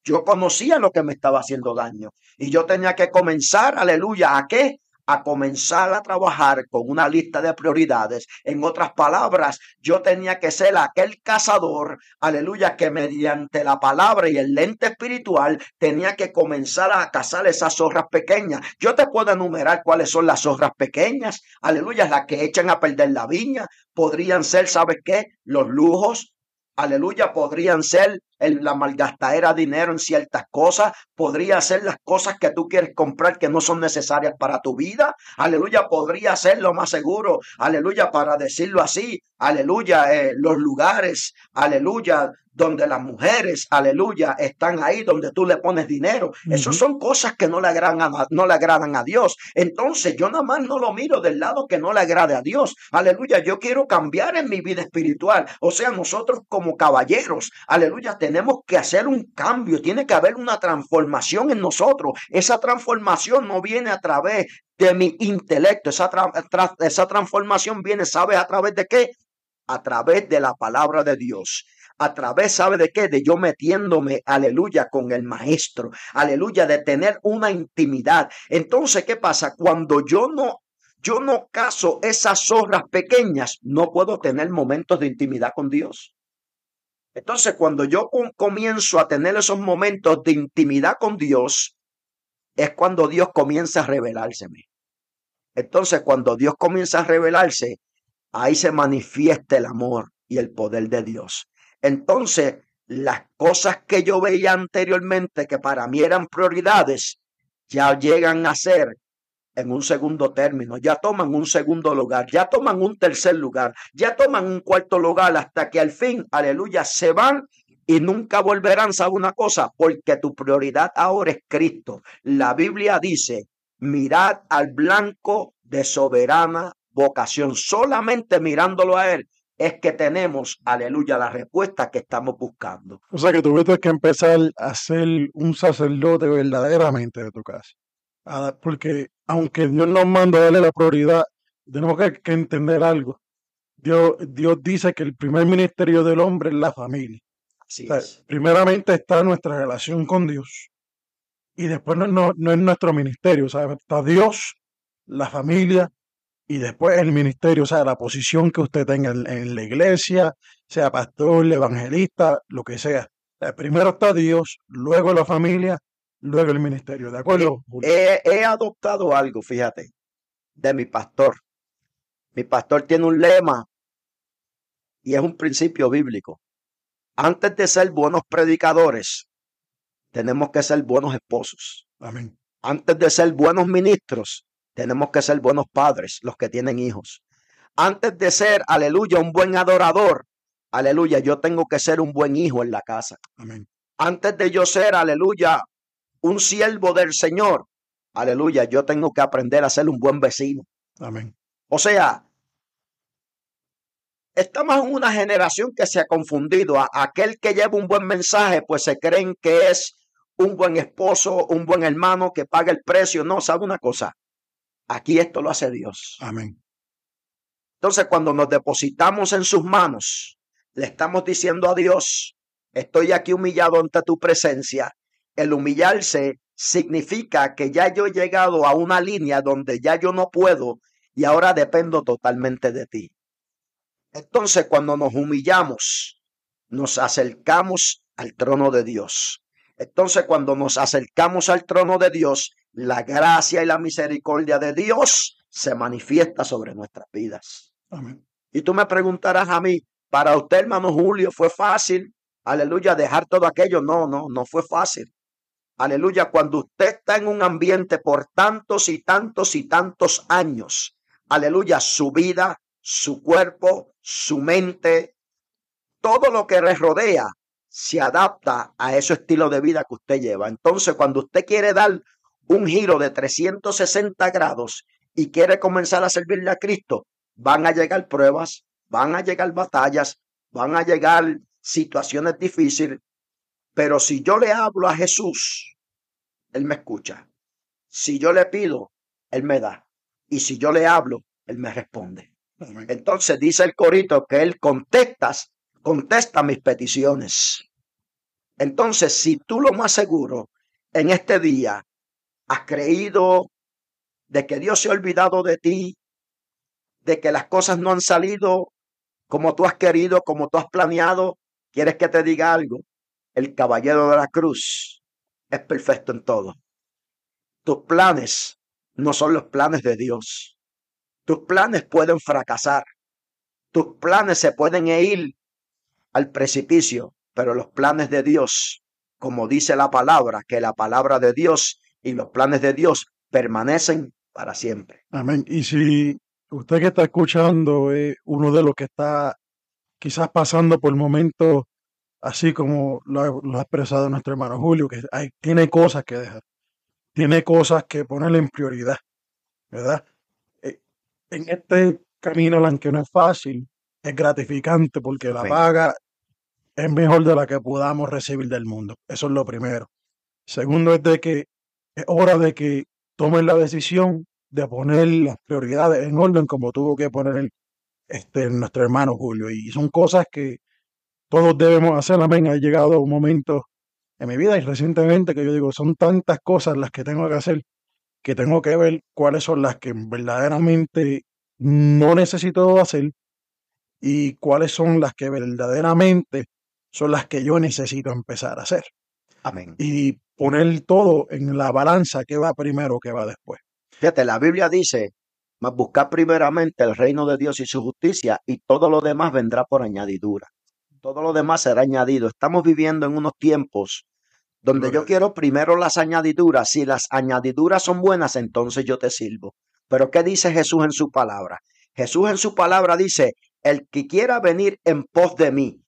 Yo conocía lo que me estaba haciendo daño. Y yo tenía que comenzar, aleluya, ¿a qué? a comenzar a trabajar con una lista de prioridades. En otras palabras, yo tenía que ser aquel cazador, aleluya, que mediante la palabra y el lente espiritual tenía que comenzar a cazar esas zorras pequeñas. Yo te puedo enumerar cuáles son las zorras pequeñas, aleluya, las que echan a perder la viña. Podrían ser, ¿sabes qué? Los lujos, aleluya, podrían ser el, la malgastadera dinero en ciertas cosas, podría ser las cosas que tú quieres comprar que no son necesarias para tu vida, aleluya, podría ser lo más seguro, aleluya, para decirlo así, aleluya, eh, los lugares, aleluya, donde las mujeres, aleluya, están ahí donde tú le pones dinero. Esas son cosas que no le, agradan a, no le agradan a Dios. Entonces yo nada más no lo miro del lado que no le agrade a Dios. Aleluya, yo quiero cambiar en mi vida espiritual. O sea, nosotros como caballeros, aleluya, tenemos que hacer un cambio. Tiene que haber una transformación en nosotros. Esa transformación no viene a través de mi intelecto. Esa, esa transformación viene, ¿sabes a través de qué? A través de la palabra de Dios a través, ¿sabe de qué? De yo metiéndome, aleluya, con el maestro, aleluya, de tener una intimidad. Entonces, ¿qué pasa? Cuando yo no yo no caso esas zorras pequeñas, no puedo tener momentos de intimidad con Dios. Entonces, cuando yo comienzo a tener esos momentos de intimidad con Dios, es cuando Dios comienza a revelárseme. Entonces, cuando Dios comienza a revelarse, ahí se manifiesta el amor y el poder de Dios. Entonces, las cosas que yo veía anteriormente que para mí eran prioridades, ya llegan a ser en un segundo término, ya toman un segundo lugar, ya toman un tercer lugar, ya toman un cuarto lugar hasta que al fin, aleluya, se van y nunca volverán, ¿sabe una cosa? Porque tu prioridad ahora es Cristo. La Biblia dice, mirad al blanco de soberana vocación, solamente mirándolo a Él es que tenemos, aleluya, la respuesta que estamos buscando. O sea que tuviste que empezar a ser un sacerdote verdaderamente de tu casa. Porque aunque Dios nos manda a darle la prioridad, tenemos que, entender algo. Dios, Dios dice que el primer ministerio del hombre es la familia. Así Primeramente está nuestra relación con Dios. Y después no, no, es nuestro ministerio. ¿sabes? Está Dios, la familia y después el ministerio, o sea, la posición que usted tenga en, la iglesia, sea pastor, evangelista, lo que sea. Eh, primero está Dios, luego la familia, luego el ministerio. ¿De acuerdo? He, he adoptado algo, fíjate, de mi pastor. Mi pastor tiene un lema y es un principio bíblico. Antes de ser buenos predicadores, tenemos que ser buenos esposos. Amén. Antes de ser buenos ministros, tenemos que ser buenos padres, los que tienen hijos. Antes de ser, aleluya, un buen adorador, aleluya, yo tengo que ser un buen hijo en la casa. Amén. Antes de yo ser, aleluya, un siervo del Señor, aleluya, yo tengo que aprender a ser un buen vecino. Amén. O sea, estamos en una generación que se ha confundido. A aquel que lleva un buen mensaje, pues se creen que es un buen esposo, un buen hermano que paga el precio. No, sabe una cosa. Aquí esto lo hace Dios. Amén. Entonces, cuando nos depositamos en sus manos, le estamos diciendo a Dios, estoy aquí humillado ante tu presencia. El humillarse significa que ya yo he llegado a una línea donde ya yo no puedo y ahora dependo totalmente de ti. Entonces, cuando nos humillamos, nos acercamos al trono de Dios. Entonces, cuando nos acercamos al trono de Dios, la gracia y la misericordia de Dios se manifiesta sobre nuestras vidas. Amén. Y tú me preguntarás a mí, para usted, hermano Julio, ¿fue fácil? Aleluya, dejar todo aquello. No, no, no fue fácil. Aleluya, cuando usted está en un ambiente por tantos y tantos y tantos años, aleluya, su vida, su cuerpo, su mente, todo lo que le rodea se adapta a ese estilo de vida que usted lleva. Entonces, cuando usted quiere dar un giro de 360 grados y quiere comenzar a servirle a Cristo, van a llegar pruebas, van a llegar batallas, van a llegar situaciones difíciles, pero si yo le hablo a Jesús, Él me escucha. Si yo le pido, Él me da. Y si yo le hablo, Él me responde. Amén. Entonces dice el corito que Él contestas, contesta mis peticiones. Entonces, si tú lo más seguro en este día has creído de que Dios se ha olvidado de ti, de que las cosas no han salido como tú has querido, como tú has planeado, ¿quieres que te diga algo? El caballero de la cruz es perfecto en todo. Tus planes no son los planes de Dios. Tus planes pueden fracasar. Tus planes se pueden ir al precipicio, pero los planes de Dios, como dice la palabra, que la palabra de Dios y los planes de Dios permanecen para siempre. Amén. Y si usted que está escuchando es uno de los que está quizás pasando por momentos así como lo, ha- lo ha expresado nuestro hermano Julio, que hay- tiene cosas que dejar, tiene cosas que ponerle en prioridad, ¿verdad? Eh, En este camino, aunque no es fácil, es gratificante porque la paga es mejor de la que podamos recibir del mundo. Eso es lo primero. Segundo es de que es hora de que tomen la decisión de poner las prioridades en orden como tuvo que poner este, nuestro hermano Julio. Y son cosas que todos debemos hacer. Amén. Ha llegado un momento en mi vida y recientemente que yo digo, son tantas cosas las que tengo que hacer que tengo que ver cuáles son las que verdaderamente no necesito hacer y cuáles son las que verdaderamente son las que yo necesito empezar a hacer. Amén. Y poner todo en la balanza que va primero, que va después. Fíjate, la Biblia dice, mas buscar primeramente el reino de Dios y su justicia y todo lo demás vendrá por añadidura. Todo lo demás será añadido. Estamos viviendo en unos tiempos donde Gloria yo quiero primero las añadiduras. Si las añadiduras son buenas, entonces yo te sirvo. Pero ¿qué dice Jesús en su palabra? Jesús en su palabra dice, el que quiera venir en pos de mí,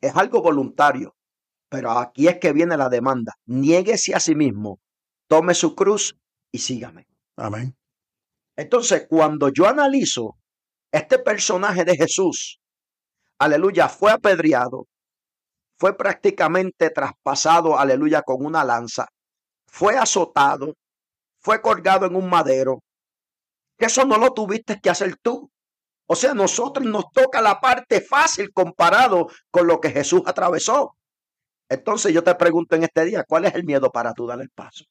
es algo voluntario. Pero aquí es que viene la demanda. Niéguese a sí mismo, tome su cruz y sígame. Amén. Entonces, cuando yo analizo este personaje de Jesús, aleluya, fue apedreado, fue prácticamente traspasado, aleluya, con una lanza, fue azotado, fue colgado en un madero, eso no lo tuviste que hacer tú. O sea, nosotros nos toca la parte fácil comparado con lo que Jesús atravesó. Entonces yo te pregunto en este día, ¿cuál es el miedo para tú dar el paso?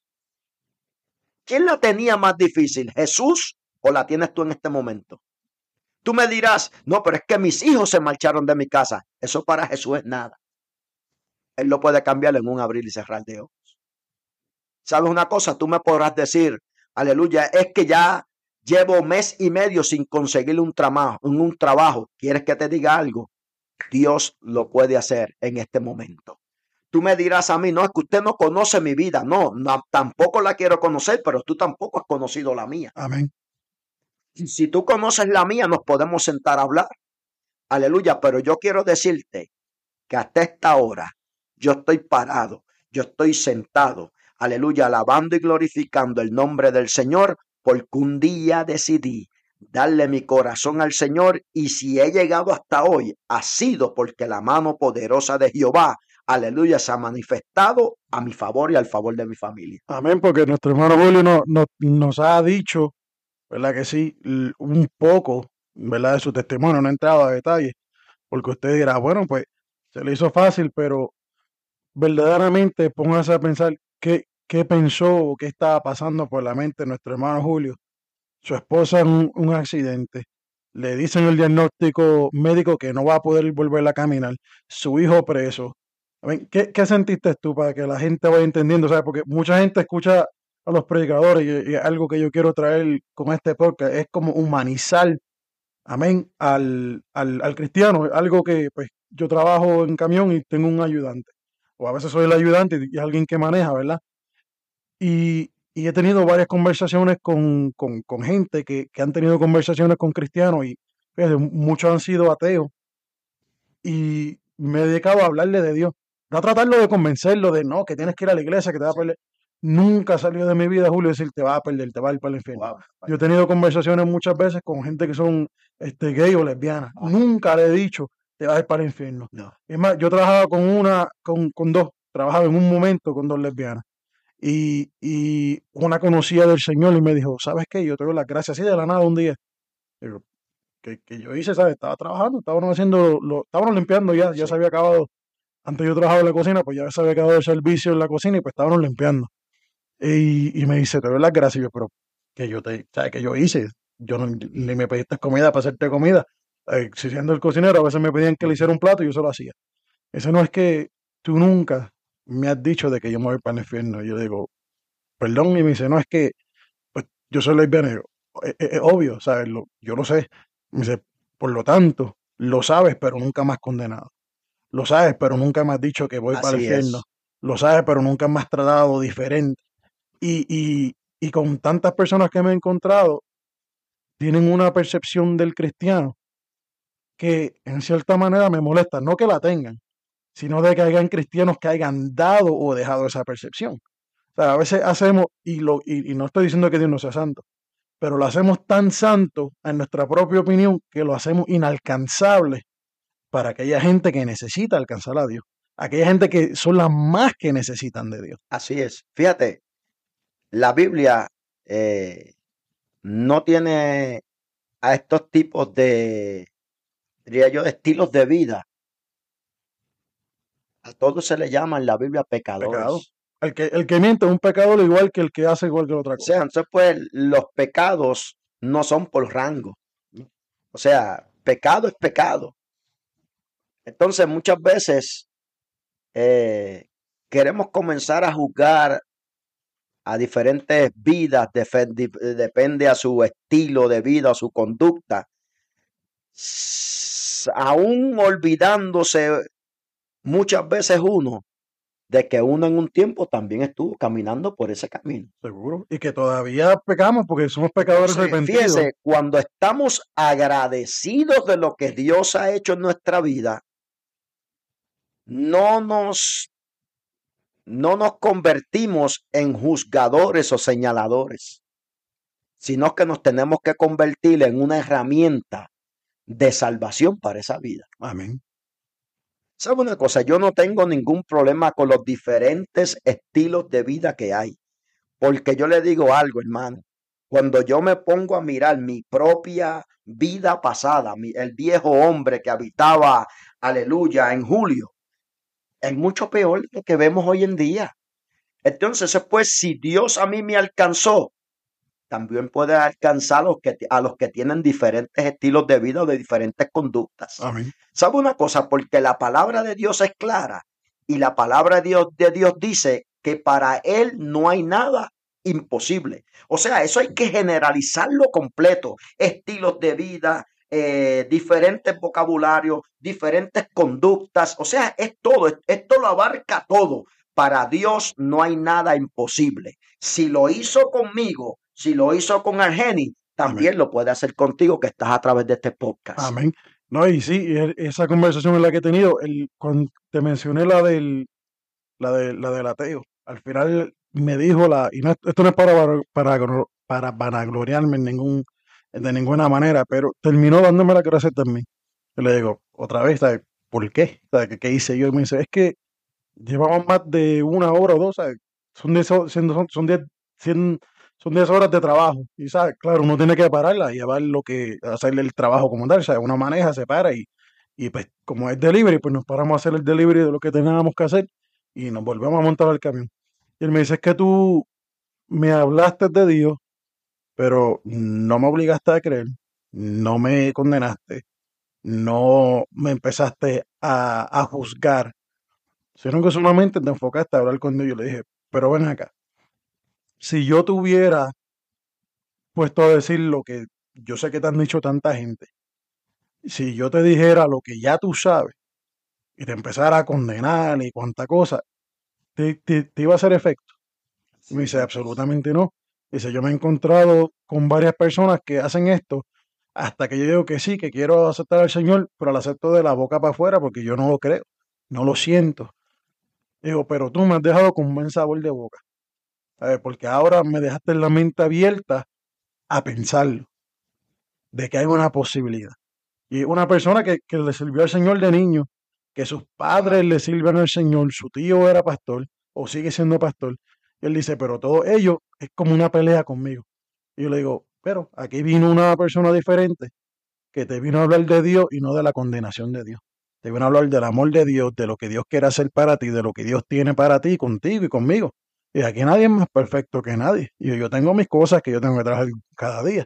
¿Quién la tenía más difícil, Jesús o la tienes tú en este momento? Tú me dirás, no, pero es que mis hijos se marcharon de mi casa. Eso para Jesús es nada. Él lo puede cambiar en un abrir y cerrar de ojos. ¿Sabes una cosa? Tú me podrás decir, aleluya, es que ya llevo mes y medio sin conseguir un trabajo, un trabajo. ¿Quieres que te diga algo? Dios lo puede hacer en este momento. Tú me dirás a mí, no, es que usted no conoce mi vida. No, no tampoco la quiero conocer, pero tú tampoco has conocido la mía. Amén. Si tú conoces la mía, nos podemos sentar a hablar. Aleluya, pero yo quiero decirte que hasta esta hora yo estoy parado, yo estoy sentado, aleluya, alabando y glorificando el nombre del Señor, porque un día decidí darle mi corazón al Señor y si he llegado hasta hoy ha sido porque la mano poderosa de Jehová, aleluya, se ha manifestado a mi favor y al favor de mi familia. Amén, porque nuestro hermano Julio nos ha dicho, ¿verdad que sí? Un poco, ¿verdad? De su testimonio, no he entrado a detalles, porque usted dirá, bueno, pues se le hizo fácil, pero verdaderamente póngase a pensar qué, qué pensó o qué estaba pasando por la mente de nuestro hermano Julio. Su esposa en un, accidente, le dicen el diagnóstico médico que no va a poder volver a caminar, su hijo preso. ¿Qué, ¿Qué, sentiste tú para que la gente vaya entendiendo? ¿sabes? Porque mucha gente escucha a los predicadores y, algo que yo quiero traer con este podcast es como humanizar, amén, al, al, al cristiano, algo que pues yo trabajo en camión y tengo un ayudante o a veces soy el ayudante y alguien que maneja, ¿verdad? Y, he tenido varias conversaciones con, gente que, han tenido conversaciones con cristianos y muchos han sido ateos. Y me he dedicado a hablarle de Dios, no a tratarlo de convencerlo de no, que tienes que ir a la iglesia, que te va a. Nunca salió de mi vida, Julio, decir te va a perder, te va a ir para el infierno. Yo he tenido conversaciones muchas veces con gente que son este, gay o lesbianas. Nunca le he dicho te vas a ir para el infierno. No. Es más, yo trabajaba con una, con, con dos, trabajaba en un momento con dos lesbianas. Y, y, una conocía del Señor y me dijo, ¿sabes qué? Yo te doy las gracias así de la nada un día. que, que, yo hice, ¿sabes? Estaba trabajando, estábamos haciendo, lo, estábamos limpiando ya, ya se había acabado. Antes yo trabajaba en la cocina, pues ya se había acabado el servicio en la cocina y pues estábamos limpiando. Y, y me dice, te doy las gracias. yo, pero que yo te, ¿sabes? Que yo hice. Yo no, ni me pediste comida para hacerte comida eh, siendo el cocinero, a veces me pedían que le hiciera un plato y yo se lo hacía. Eso no es que tú nunca me has dicho de que yo me voy para el infierno. yo digo, perdón, y me dice, no, es que pues, yo soy lesbiano. Es, es, obvio, ¿sabes? Lo, yo lo sé. Me dice, por lo tanto, lo sabes, pero nunca más condenado. Lo sabes, pero nunca me has dicho que voy para el infierno. Lo sabes, pero nunca me has tratado diferente. Y, y, y con tantas personas que me he encontrado, tienen una percepción del cristiano que en cierta manera me molesta, no que la tengan, sino de que hayan cristianos que hayan dado o dejado esa percepción. O sea, a veces hacemos, y, lo, y, no estoy diciendo que Dios no sea santo, pero lo hacemos tan santo en nuestra propia opinión que lo hacemos inalcanzable para aquella gente que necesita alcanzar a Dios, aquella gente que son las más que necesitan de Dios. Así es. Fíjate, la Biblia eh, no tiene a estos tipos de diría yo, estilos de vida. A todos se le llama en la Biblia pecadores. El que, el que miente es un pecador igual que el que hace igual que otra cosa. O sea, entonces pues los pecados no son por rango. O sea, pecado es pecado. Entonces muchas veces eh, queremos comenzar a juzgar a diferentes vidas, depende a su estilo de vida, a su conducta aún olvidándose muchas veces uno de que uno en un tiempo también estuvo caminando por ese camino. Seguro. Y que todavía pecamos porque somos pecadores arrepentidos. Fíjese, cuando estamos agradecidos de lo que Dios ha hecho en nuestra vida, no nos, no nos convertimos en juzgadores o señaladores, sino que nos tenemos que convertir en una herramienta de salvación para esa vida. Amén. ¿Sabe una cosa? Yo no tengo ningún problema con los diferentes estilos de vida que hay. Porque yo le digo algo, hermano. Cuando yo me pongo a mirar mi propia vida pasada, el viejo hombre que habitaba, aleluya, en julio, es mucho peor lo que vemos hoy en día. Entonces, pues, si Dios a mí me alcanzó también puede alcanzar a los que, a los que tienen diferentes estilos de vida o de diferentes conductas. ¿Sabe una cosa? Porque la palabra de Dios es clara Y la palabra de Dios, de Dios dice que para Él no hay nada imposible. O sea, eso hay que generalizarlo completo. Estilos de vida, eh, diferentes vocabularios, diferentes conductas. O sea, es todo, esto lo abarca todo. Para Dios no hay nada imposible. Si lo hizo conmigo, si lo hizo con Argeni, también lo puede hacer contigo que estás a través de este podcast. Amén. No, y sí, esa conversación en la que he tenido, el, cuando te mencioné la del, la, de, la del ateo, al final me dijo la, y esto no es para, para, para vanagloriarme en ningún, de ninguna manera, pero terminó dándome la gracia también. Yo le digo, otra vez, ¿sabes? ¿por qué? ¿Sabes? ¿Qué, hice yo? Y me dice, es que llevamos más de una hora o dos, ¿sabes? Son 10 son, son diez, son 10 horas de trabajo. Y, ¿sabes? Claro, uno tiene que pararla y llevar lo que, hacerle el trabajo como tal, ¿sabes? Una maneja, se para y, y pues como es delivery, pues nos paramos a hacer el delivery de lo que teníamos que hacer y nos volvemos a montar al camión. Y él me dice, es que tú me hablaste de Dios, pero no me obligaste a creer, no me condenaste, no me empezaste a, juzgar, sino que solamente te enfocaste a hablar con Dios. Yo le dije, pero ven acá, si yo tuviera puesto a decir lo que yo sé que te han dicho tanta gente, si yo te dijera lo que ya tú sabes y te empezara a condenar y cuánta cosa, te, iba a hacer efecto. me dice, absolutamente no. Dice, yo me he encontrado con varias personas que hacen esto hasta que yo digo que sí, que quiero aceptar al Señor, pero lo acepto de la boca para afuera porque yo no lo creo, no lo siento. Digo, pero tú me has dejado con buen sabor de boca. Porque ahora me dejaste la mente abierta a pensarlo, de que hay una posibilidad. Y una persona que, que le sirvió al Señor de niño, que sus padres le sirven al Señor, su tío era pastor o sigue siendo pastor. Él dice, pero todo ello es como una pelea conmigo. Y yo le digo, pero aquí vino una persona diferente que te vino a hablar de Dios y no de la condenación de Dios. Te vino a hablar del amor de Dios, de lo que Dios quiere hacer para ti, de lo que Dios tiene para ti, contigo y conmigo. Y aquí nadie es más perfecto que nadie. Y yo tengo mis cosas que yo tengo que trabajar cada día.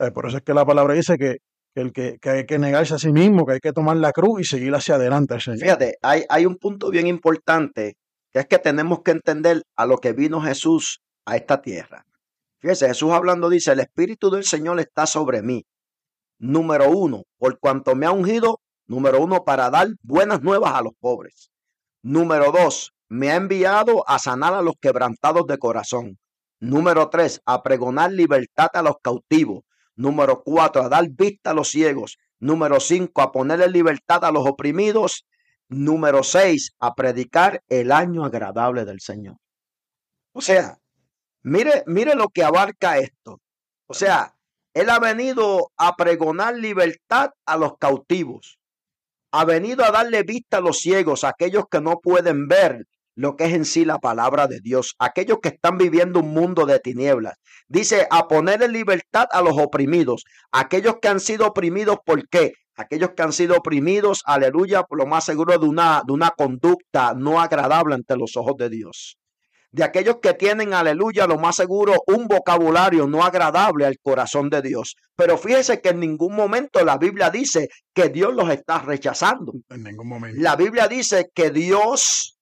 Eh, por eso es que la palabra dice que el que, hay que negarse a sí mismo, que hay que tomar la cruz y seguir hacia adelante. Fíjate, hay, hay un punto bien importante, es que tenemos que entender a lo que vino Jesús a esta tierra. Fíjese, Jesús hablando dice, el Espíritu del Señor está sobre mí. Número uno, por cuanto me ha ungido, número uno, para dar buenas nuevas a los pobres. Número dos, me ha enviado a sanar a los quebrantados de corazón. Número tres, a pregonar libertad a los cautivos. Número cuatro, a dar vista a los ciegos. Número cinco, a ponerle libertad a los oprimidos. Número seis, a predicar el año agradable del Señor. O sea, mire, mire lo que abarca esto. O sea, Él ha venido a pregonar libertad a los cautivos. Ha venido a darle vista a los ciegos, a aquellos que no pueden ver, lo que es en sí la palabra de Dios, aquellos que están viviendo un mundo de tinieblas. Dice, a poner en libertad a los oprimidos, aquellos que han sido oprimidos, ¿por qué? Aquellos que han sido oprimidos, aleluya, por lo más seguro de una, de una conducta no agradable ante los ojos de Dios. De aquellos que tienen, aleluya, lo más seguro, un vocabulario no agradable al corazón de Dios. Pero fíjese que en ningún momento la Biblia dice que Dios los está rechazando. En ningún momento. La Biblia dice que Dios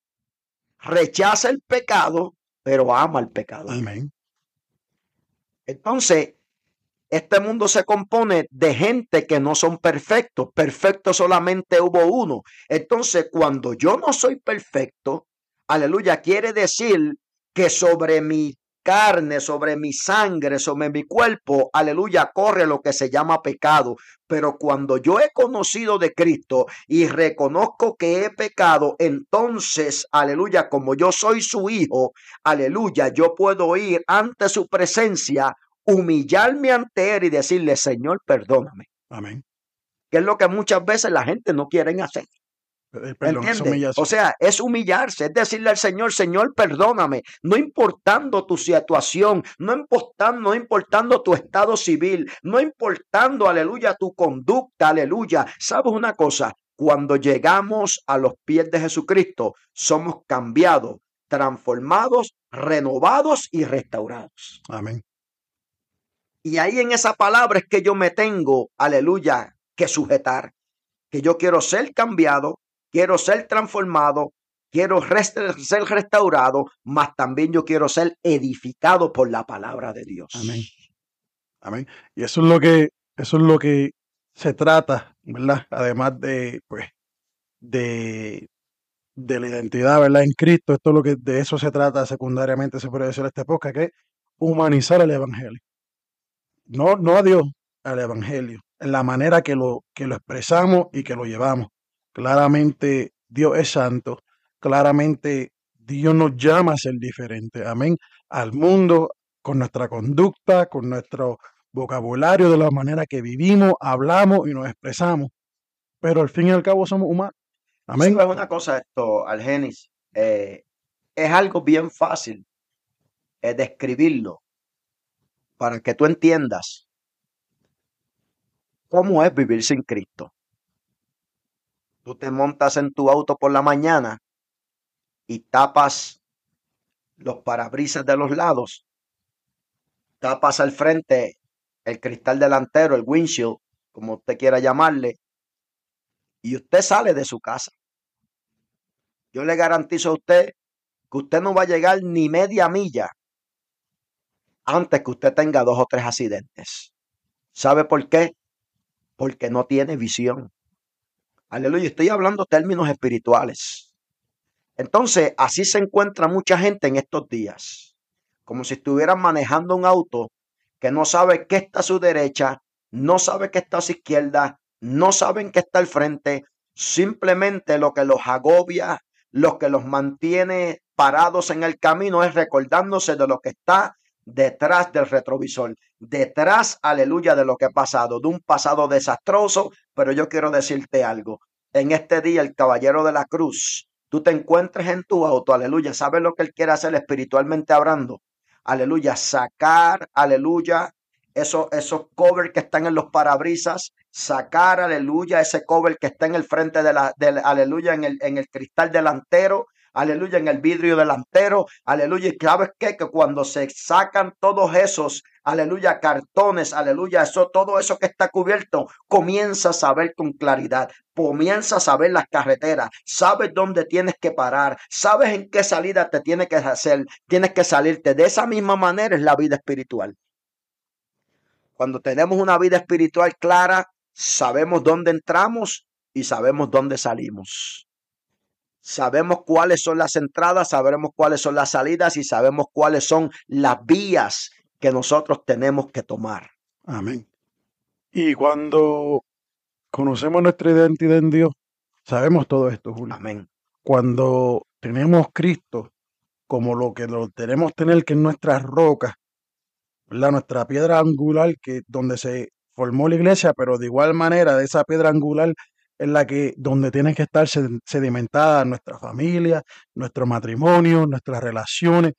rechaza el pecado, pero ama el pecado. Amén. Entonces, este mundo se compone de gente que no son perfectos. Perfecto solamente hubo uno. Entonces, cuando yo no soy perfecto, aleluya, quiere decir que sobre mi carne, sobre mi sangre, sobre mi cuerpo, aleluya, corre lo que se llama pecado. Pero cuando yo he conocido de Cristo y reconozco que he pecado, entonces, aleluya, como yo soy su hijo, aleluya, yo puedo ir ante su presencia, humillarme ante él y decirle, Señor, perdóname. Amén. Que es lo que muchas veces la gente no quiere hacer. o sea, es humillarse, es decirle al Señor, Señor, perdóname, no importando tu situación, no importando, no importando tu estado civil, no importando, aleluya, tu conducta, aleluya. ¿Sabes una cosa? Cuando llegamos a los pies de Jesucristo, somos cambiados, transformados, renovados y restaurados. Amén. Y ahí en esa palabra es que yo me tengo, aleluya, que sujetar. Que yo quiero ser cambiado, quiero ser transformado, quiero ser restaurado, mas también yo quiero ser edificado por la palabra de Dios. Amén. Amén. Y eso es lo que, eso es lo que se trata, ¿verdad? Además de, pues, de, de la identidad, ¿verdad? En Cristo, esto es lo que de eso se trata secundariamente, se puede decir esta época, que es humanizar el Evangelio. No, no a Dios, al Evangelio, en la manera que lo, que lo expresamos y que lo llevamos. Claramente Dios es santo, claramente Dios nos llama a ser diferente, amén, al mundo con nuestra conducta, con nuestro vocabulario, de la manera que vivimos, hablamos y nos expresamos. Pero al fin y al cabo somos humanos. Amén. Es una cosa esto, Algenis, eh, es algo bien fácil eh, describirlo para que tú entiendas cómo es vivir sin Cristo. Tú te montas en tu auto por la mañana y tapas los parabrisas de los lados, tapas al frente el cristal delantero, el windshield, como usted quiera llamarle, y usted sale de su casa. Yo le garantizo a usted que usted no va a llegar ni media milla antes que usted tenga dos o tres accidentes. ¿Sabe por qué? Porque no tiene visión. Aleluya, estoy hablando términos espirituales. Entonces, así se encuentra mucha gente en estos días, como si estuvieran manejando un auto que no sabe qué está a su derecha, no sabe qué está a su izquierda, no saben qué está al frente, simplemente lo que los agobia, lo que los mantiene parados en el camino es recordándose de lo que está detrás del retrovisor, detrás, aleluya, de lo que ha pasado, de un pasado desastroso, pero yo quiero decirte algo. En este día, el caballero de la cruz, tú te encuentres en tu auto, aleluya, ¿sabes lo que él quiere hacer espiritualmente hablando? Aleluya, sacar, aleluya, esos, esos covers que están en los parabrisas, sacar, aleluya, ese cover que está en el frente de la, aleluya, en el, en el cristal delantero, aleluya, en el vidrio delantero, aleluya. Y sabes qué? Que cuando se sacan todos esos, aleluya, cartones, aleluya, eso, todo eso que está cubierto, comienzas a ver con claridad, comienzas a ver las carreteras, sabes dónde tienes que parar, sabes en qué salida te tienes que hacer, tienes que salirte. De esa misma manera es la vida espiritual. Cuando tenemos una vida espiritual clara, sabemos dónde entramos y sabemos dónde salimos. Sabemos cuáles son las entradas, sabemos cuáles son las salidas y sabemos cuáles son las vías que nosotros tenemos que tomar. Amén. Y cuando conocemos nuestra identidad en Dios, sabemos todo esto, Julio. Amén. Cuando tenemos Cristo como lo que lo tenemos tener, que es nuestra roca, nuestra piedra angular, que donde se formó la iglesia, pero de igual manera de esa piedra angular es la que donde tiene que estar sedimentada nuestra familia, nuestro matrimonio, nuestras relaciones.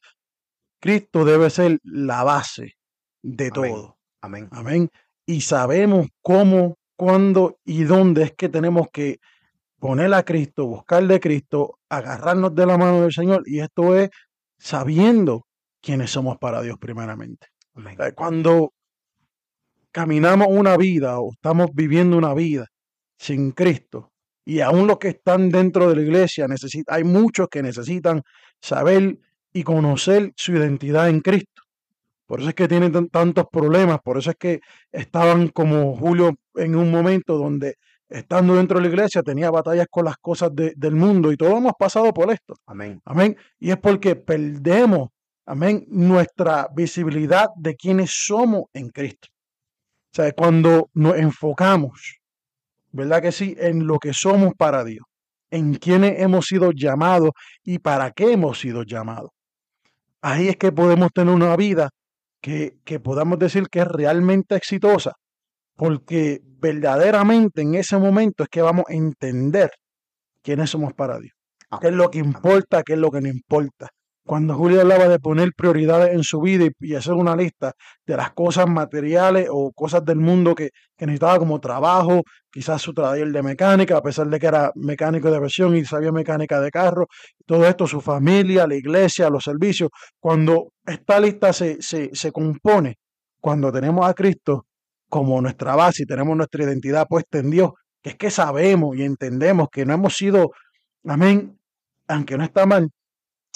Cristo debe ser la base de todo. Amén. Amén. Y sabemos cómo, cuándo y dónde es que tenemos que poner a Cristo, buscar de Cristo, agarrarnos de la mano del Señor. Y esto es sabiendo quiénes somos para Dios primeramente. Cuando caminamos una vida o estamos viviendo una vida sin Cristo, y aún los que están dentro de la iglesia, hay muchos que necesitan saber y conocer su identidad en Cristo. Por eso es que tienen tantos problemas, por eso es que estaban como Julio en un momento donde estando dentro de la iglesia tenía batallas con las cosas del mundo y todos hemos pasado por esto. Amén. Amén. Y es porque perdemos amén, nuestra visibilidad de quienes somos en Cristo. O sea, cuando nos enfocamos, ¿verdad que sí?, en lo que somos para Dios, en quienes hemos sido llamados y para qué hemos sido llamados. Ahí es que podemos tener una vida que, que podamos decir que es realmente exitosa, porque verdaderamente en ese momento es que vamos a entender quiénes somos para Dios, qué es lo que importa, qué es lo que no importa. Cuando Julio hablaba de poner prioridades en su vida y, hacer una lista de las cosas materiales o cosas del mundo que, necesitaba como trabajo, quizás su taller de mecánica, a pesar de que era mecánico de aviación y sabía mecánica de carro, todo esto, su familia, la iglesia, los servicios, cuando esta lista se, se, se compone, cuando tenemos a Cristo como nuestra base y tenemos nuestra identidad puesta en Dios, que es que sabemos y entendemos que no hemos sido, amén, aunque no está mal,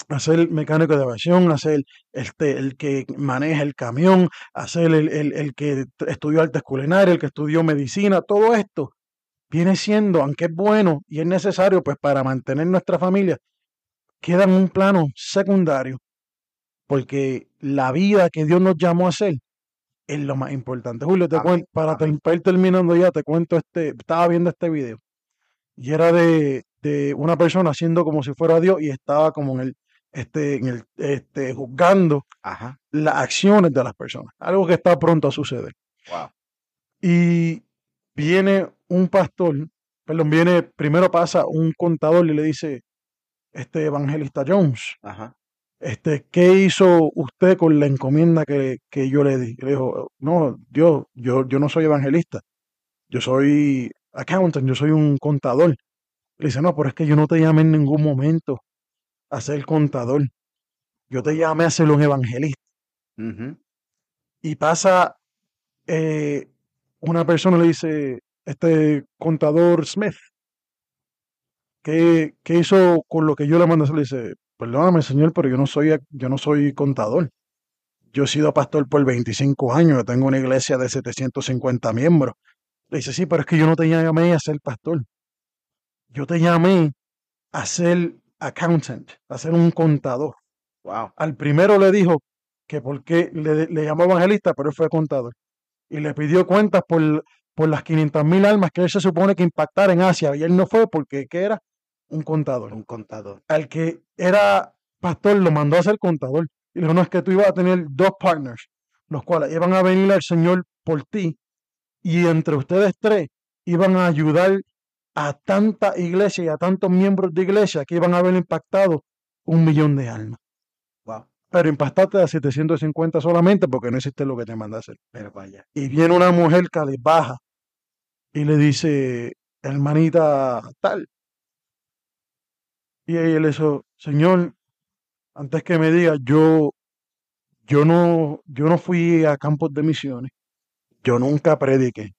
hacer mecánico de aviación, hacer este, el que maneja el camión, hacer el, el, el que estudió artes culinarias, el que estudió medicina, todo esto viene siendo, aunque es bueno y es necesario pues para mantener nuestra familia, queda en un plano secundario, porque la vida que Dios nos llamó a hacer es lo más importante. Julio, te cuento, para, para, ir terminando ya, te cuento este, estaba viendo este video y era de, de una persona haciendo como si fuera Dios y estaba como en el, este, en el, este, juzgando las acciones de las personas, algo que está pronto a suceder. Y viene un pastor, perdón, viene, primero pasa un contador y le dice, este evangelista Jones, este, ¿qué hizo usted con la encomienda que, que yo le di? le dijo, no, Dios, yo, yo no soy evangelista, yo soy accountant, yo soy un contador. Le dice, no, pero es que yo no te llamé en ningún momento a ser contador. Yo te llamé a ser un evangelista. Y pasa eh, una persona le dice, este contador Smith, ¿qué, ¿qué, hizo con lo que yo le mandé? Le dice, perdóname señor, pero yo no soy, yo no soy contador. Yo he sido pastor por 25 años, yo tengo una iglesia de 750 miembros. Le dice, sí, pero es que yo no te llamé a ser pastor. Yo te llamé a ser accountant, a ser un contador. Wow. Al primero le dijo que porque le, le llamó evangelista, pero él fue contador. Y le pidió cuentas por, por las 500 mil almas que él se supone que impactara en Asia. Y él no fue porque ¿qué era un contador. Un contador. Al que era pastor lo mandó a ser contador. Y le dijo, no, es que tú ibas a tener dos partners, los cuales iban a venir al Señor por ti. Y entre ustedes tres iban a ayudar a tanta iglesia y a tantos miembros de iglesia que iban a haber impactado un millón de almas. Wow. Pero impactaste a 750 solamente porque no existe lo que te manda a hacer. Pero vaya. Y viene una mujer que baja y le dice, hermanita tal. Y ella le dijo, Señor, antes que me diga, yo, yo no, yo no fui a campos de misiones. Yo nunca prediqué.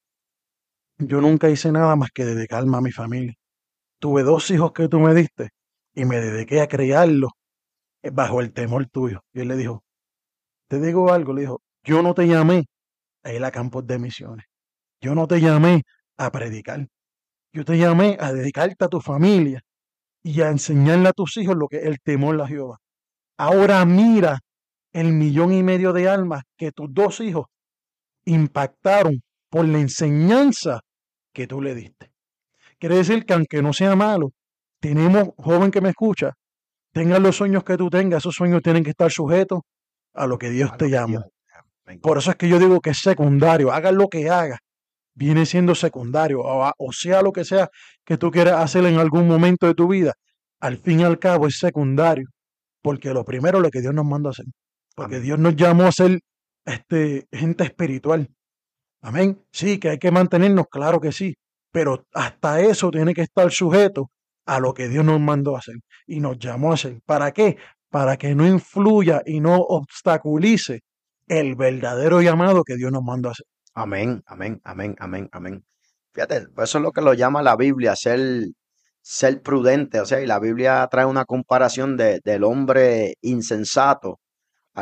Yo nunca hice nada más que dedicarme a mi familia. Tuve dos hijos que tú me diste y me dediqué a criarlos bajo el temor tuyo. Y él le dijo, te digo algo, le dijo, yo no te llamé a ir a campos de misiones. Yo no te llamé a predicar. Yo te llamé a dedicarte a tu familia y a enseñarle a tus hijos lo que es el temor a Jehová. Ahora mira el millón y medio de almas que tus dos hijos impactaron por la enseñanza que tú le diste. Quiere decir que aunque no sea malo, tenemos, joven que me escucha, tengan los sueños que tú tengas, esos sueños tienen que estar sujetos a lo que Dios te llama. Por eso es que yo digo que es secundario, haga lo que haga, viene siendo secundario, o, o, sea lo que sea que tú quieras hacer en algún momento de tu vida, al fin y al cabo es secundario, porque lo primero es lo que Dios nos manda a hacer, porque Dios nos llamó a ser este, gente espiritual, Amén. Sí, que hay que mantenernos, claro que sí, pero hasta eso tiene que estar sujeto a lo que Dios nos mandó a hacer y nos llamó a hacer. ¿Para qué? Para que no influya y no obstaculice el verdadero llamado que Dios nos mandó a hacer. Amén, amén, amén, amén, amén. Fíjate, eso es lo que lo llama la Biblia, ser, ser prudente. O sea, y la Biblia trae una comparación de, del hombre insensato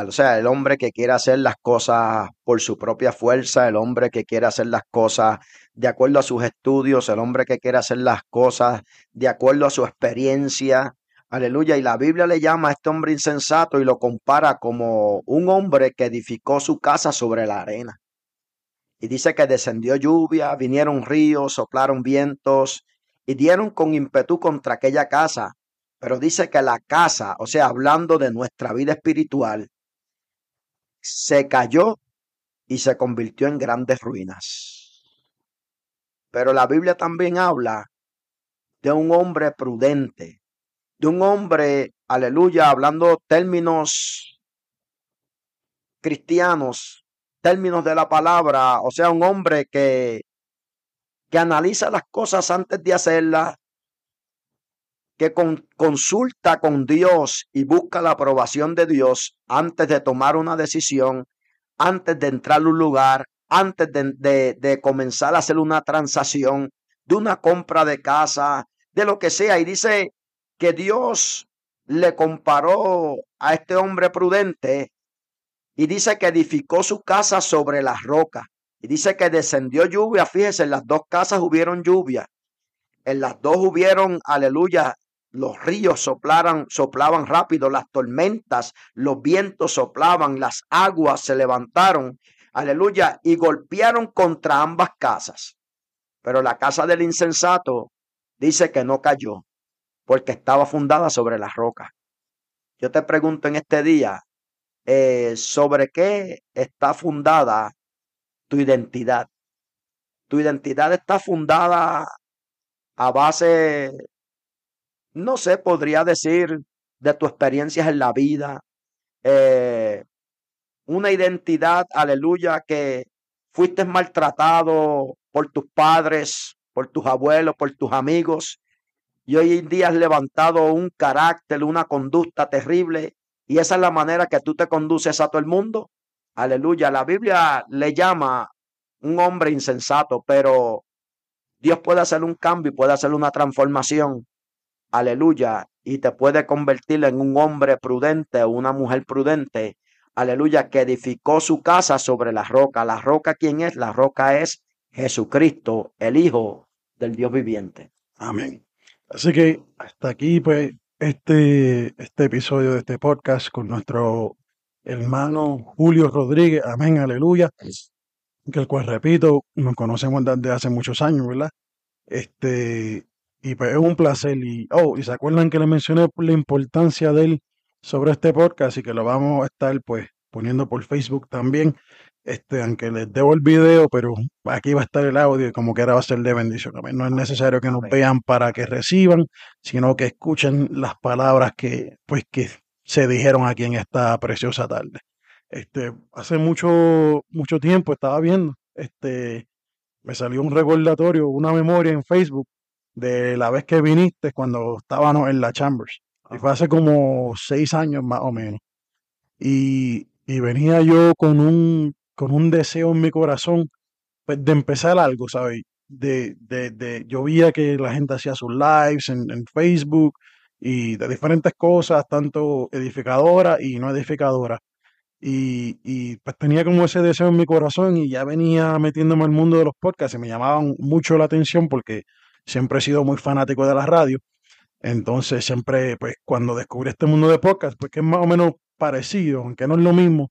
o sea, el hombre que quiere hacer las cosas por su propia fuerza, el hombre que quiere hacer las cosas de acuerdo a sus estudios, el hombre que quiere hacer las cosas de acuerdo a su experiencia. Aleluya. Y la Biblia le llama a este hombre insensato y lo compara como un hombre que edificó su casa sobre la arena. Y dice que descendió lluvia, vinieron ríos, soplaron vientos y dieron con ímpetu contra aquella casa. Pero dice que la casa, o sea, hablando de nuestra vida espiritual, se cayó y se convirtió en grandes ruinas. Pero la Biblia también habla de un hombre prudente, de un hombre, aleluya, hablando términos cristianos, términos de la palabra, o sea, un hombre que, que analiza las cosas antes de hacerlas, que consulta con Dios y busca la aprobación de Dios antes de tomar una decisión, antes de entrar a un lugar, antes de, de, comenzar a hacer una transacción, de una compra de casa, de lo que sea. Y dice que Dios le comparó a este hombre prudente y dice que edificó su casa sobre las rocas. Y dice que descendió lluvia. Fíjese, en las dos casas hubieron lluvia. En las dos hubieron, aleluya, los ríos soplaran, soplaban rápido, las tormentas, los vientos soplaban, las aguas se levantaron, aleluya, y golpearon contra ambas casas. Pero la casa del insensato dice que no cayó, porque estaba fundada sobre la roca. Yo te pregunto en este día, eh, ¿sobre qué está fundada tu identidad? Tu identidad está fundada a base no sé, podría decir de tus experiencias en la vida, eh, una identidad, aleluya, que fuiste maltratado por tus padres, por tus abuelos, por tus amigos, y hoy en día has levantado un carácter, una conducta terrible, y esa es la manera que tú te conduces a todo el mundo. Aleluya, la Biblia le llama un hombre insensato, pero Dios puede hacer un cambio y puede hacer una transformación aleluya, y te puede convertir en un hombre prudente o una mujer prudente, aleluya, que edificó su casa sobre la roca. ¿La roca quién es? La roca es Jesucristo, el Hijo del Dios viviente. Amén. Así que hasta aquí, pues, este, este episodio de este podcast con nuestro hermano Julio Rodríguez. Amén, aleluya. Que el cual, repito, nos conocemos desde hace muchos años, ¿verdad? Este, y pues es un placer. Y, oh, y se acuerdan que le mencioné la importancia de él sobre este podcast y que lo vamos a estar pues poniendo por Facebook también. Este, aunque les debo el video, pero aquí va a estar el audio y como quiera va a ser de bendición. No es necesario que nos vean para que reciban, sino que escuchen las palabras que, pues, que se dijeron aquí en esta preciosa tarde. Este, hace mucho, mucho tiempo estaba viendo, este, me salió un recordatorio, una memoria en Facebook de la vez que viniste cuando estábamos en la Chambers. Y fue hace como seis años más o menos. Y, venía yo con un, con un deseo en mi corazón pues, de empezar algo, ¿sabes? De, de, de, yo veía que la gente hacía sus lives en, Facebook y de diferentes cosas, tanto edificadora y no edificadora. Y, y, pues tenía como ese deseo en mi corazón y ya venía metiéndome al mundo de los podcasts y me llamaban mucho la atención porque siempre he sido muy fanático de la radio. Entonces, siempre, pues, cuando descubrí este mundo de podcast, pues que es más o menos parecido, aunque no es lo mismo,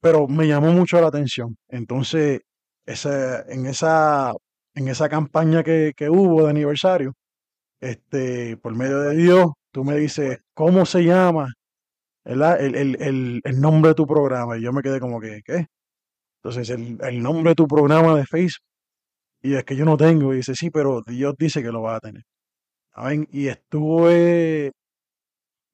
pero me llamó mucho la atención. Entonces, esa, en, esa, en esa campaña que, hubo de aniversario, este, por medio de Dios, tú me dices, ¿cómo se llama el, el, el, nombre de tu programa? Y yo me quedé como que, ¿qué? Entonces, el, nombre de tu programa de Facebook y es que yo no tengo. Y dice, sí, pero Dios dice que lo va a tener. Y estuve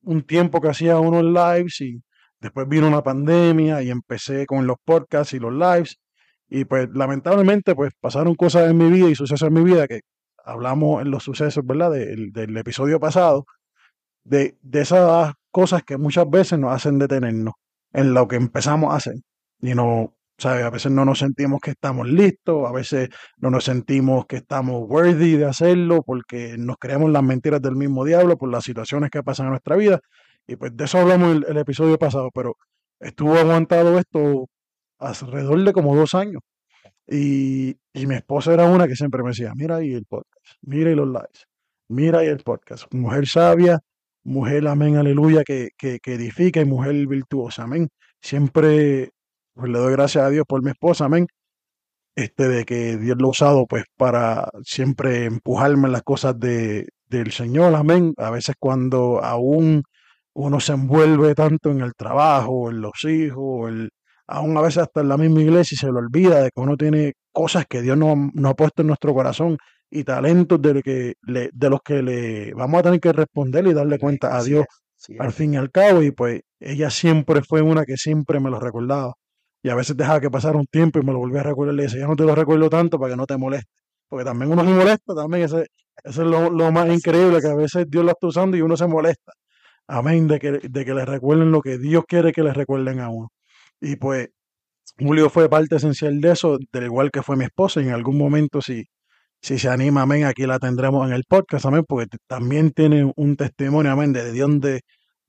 un tiempo que hacía unos lives y después vino una pandemia y empecé con los podcasts y los lives. Y pues lamentablemente pues pasaron cosas en mi vida y sucesos en mi vida que hablamos en los sucesos, ¿verdad? del episodio pasado, de, de esas cosas que muchas veces nos hacen detenernos en lo que empezamos a hacer y a veces no nos sentimos que estamos listos, a veces no nos sentimos que estamos worthy de hacerlo porque nos creemos las mentiras del mismo diablo por las situaciones que pasan en nuestra vida. Y pues de eso hablamos el, el episodio pasado, pero estuvo aguantado esto alrededor de como dos años. Y, y, mi esposa era una que siempre me decía, mira ahí el podcast, mira ahí los likes, mira ahí el podcast. Mujer sabia, mujer amén, aleluya, que, que, que edifica y mujer virtuosa, amén. Siempre pues le doy gracias a Dios por mi esposa, amén. Este, de que Dios lo ha usado pues para siempre empujarme en las cosas de, del Señor, amén. A veces cuando aún uno se envuelve tanto en el trabajo, en los hijos, el, aún a veces hasta en la misma iglesia y se le olvida de que uno tiene cosas que Dios no, no ha puesto en nuestro corazón y talentos de, que le, de los que le vamos a tener que responder y darle cuenta a Dios al fin y al cabo. Y pues ella siempre fue una que siempre me lo recordaba. Y a veces dejaba que pasara un tiempo y me lo volvía a recordar y le decía, ya no te lo recuerdo tanto para que no te moleste. Porque también uno se molesta, también ese, eso es lo, más increíble, que a veces Dios lo está usando y uno se molesta. Amén, de que, de que le recuerden lo que Dios quiere que le recuerden a uno. Y pues Julio fue parte esencial de eso, del igual que fue mi esposa. Y en algún momento, si, si se anima, amén, aquí la tendremos en el podcast, amén, porque también tiene un testimonio, amén, de donde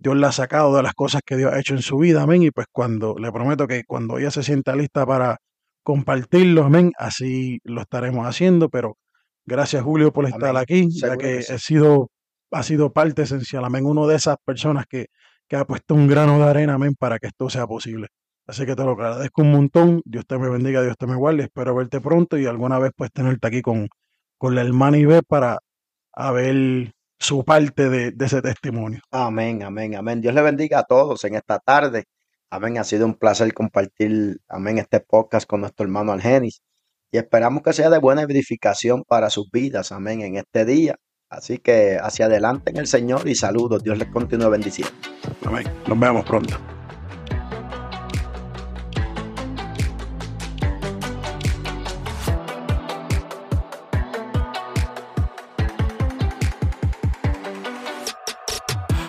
Dios la ha sacado, de las cosas que Dios ha hecho en su vida, amén, y pues cuando, le prometo que cuando ella se sienta lista para compartirlo, amén, así lo estaremos haciendo, pero gracias Julio por estar aquí, ya que, he sido, ha sido parte esencial, amén, uno de esas personas que, que ha puesto un grano de arena, amén, para que esto sea posible. Así que te lo agradezco un montón. Dios te me bendiga, Dios te me guarde. Espero verte pronto y alguna vez pues tenerte aquí con, con la hermana Ibe para ver su parte de, ese testimonio. Amén, amén, amén. Dios le bendiga a todos en esta tarde. Amén. Ha sido un placer compartir, amén, este podcast con nuestro hermano Argenis. Y esperamos que sea de buena edificación para sus vidas. Amén. En este día. Así que hacia adelante en el Señor y saludos. Dios les continúe bendiciendo. Amén. Nos vemos pronto.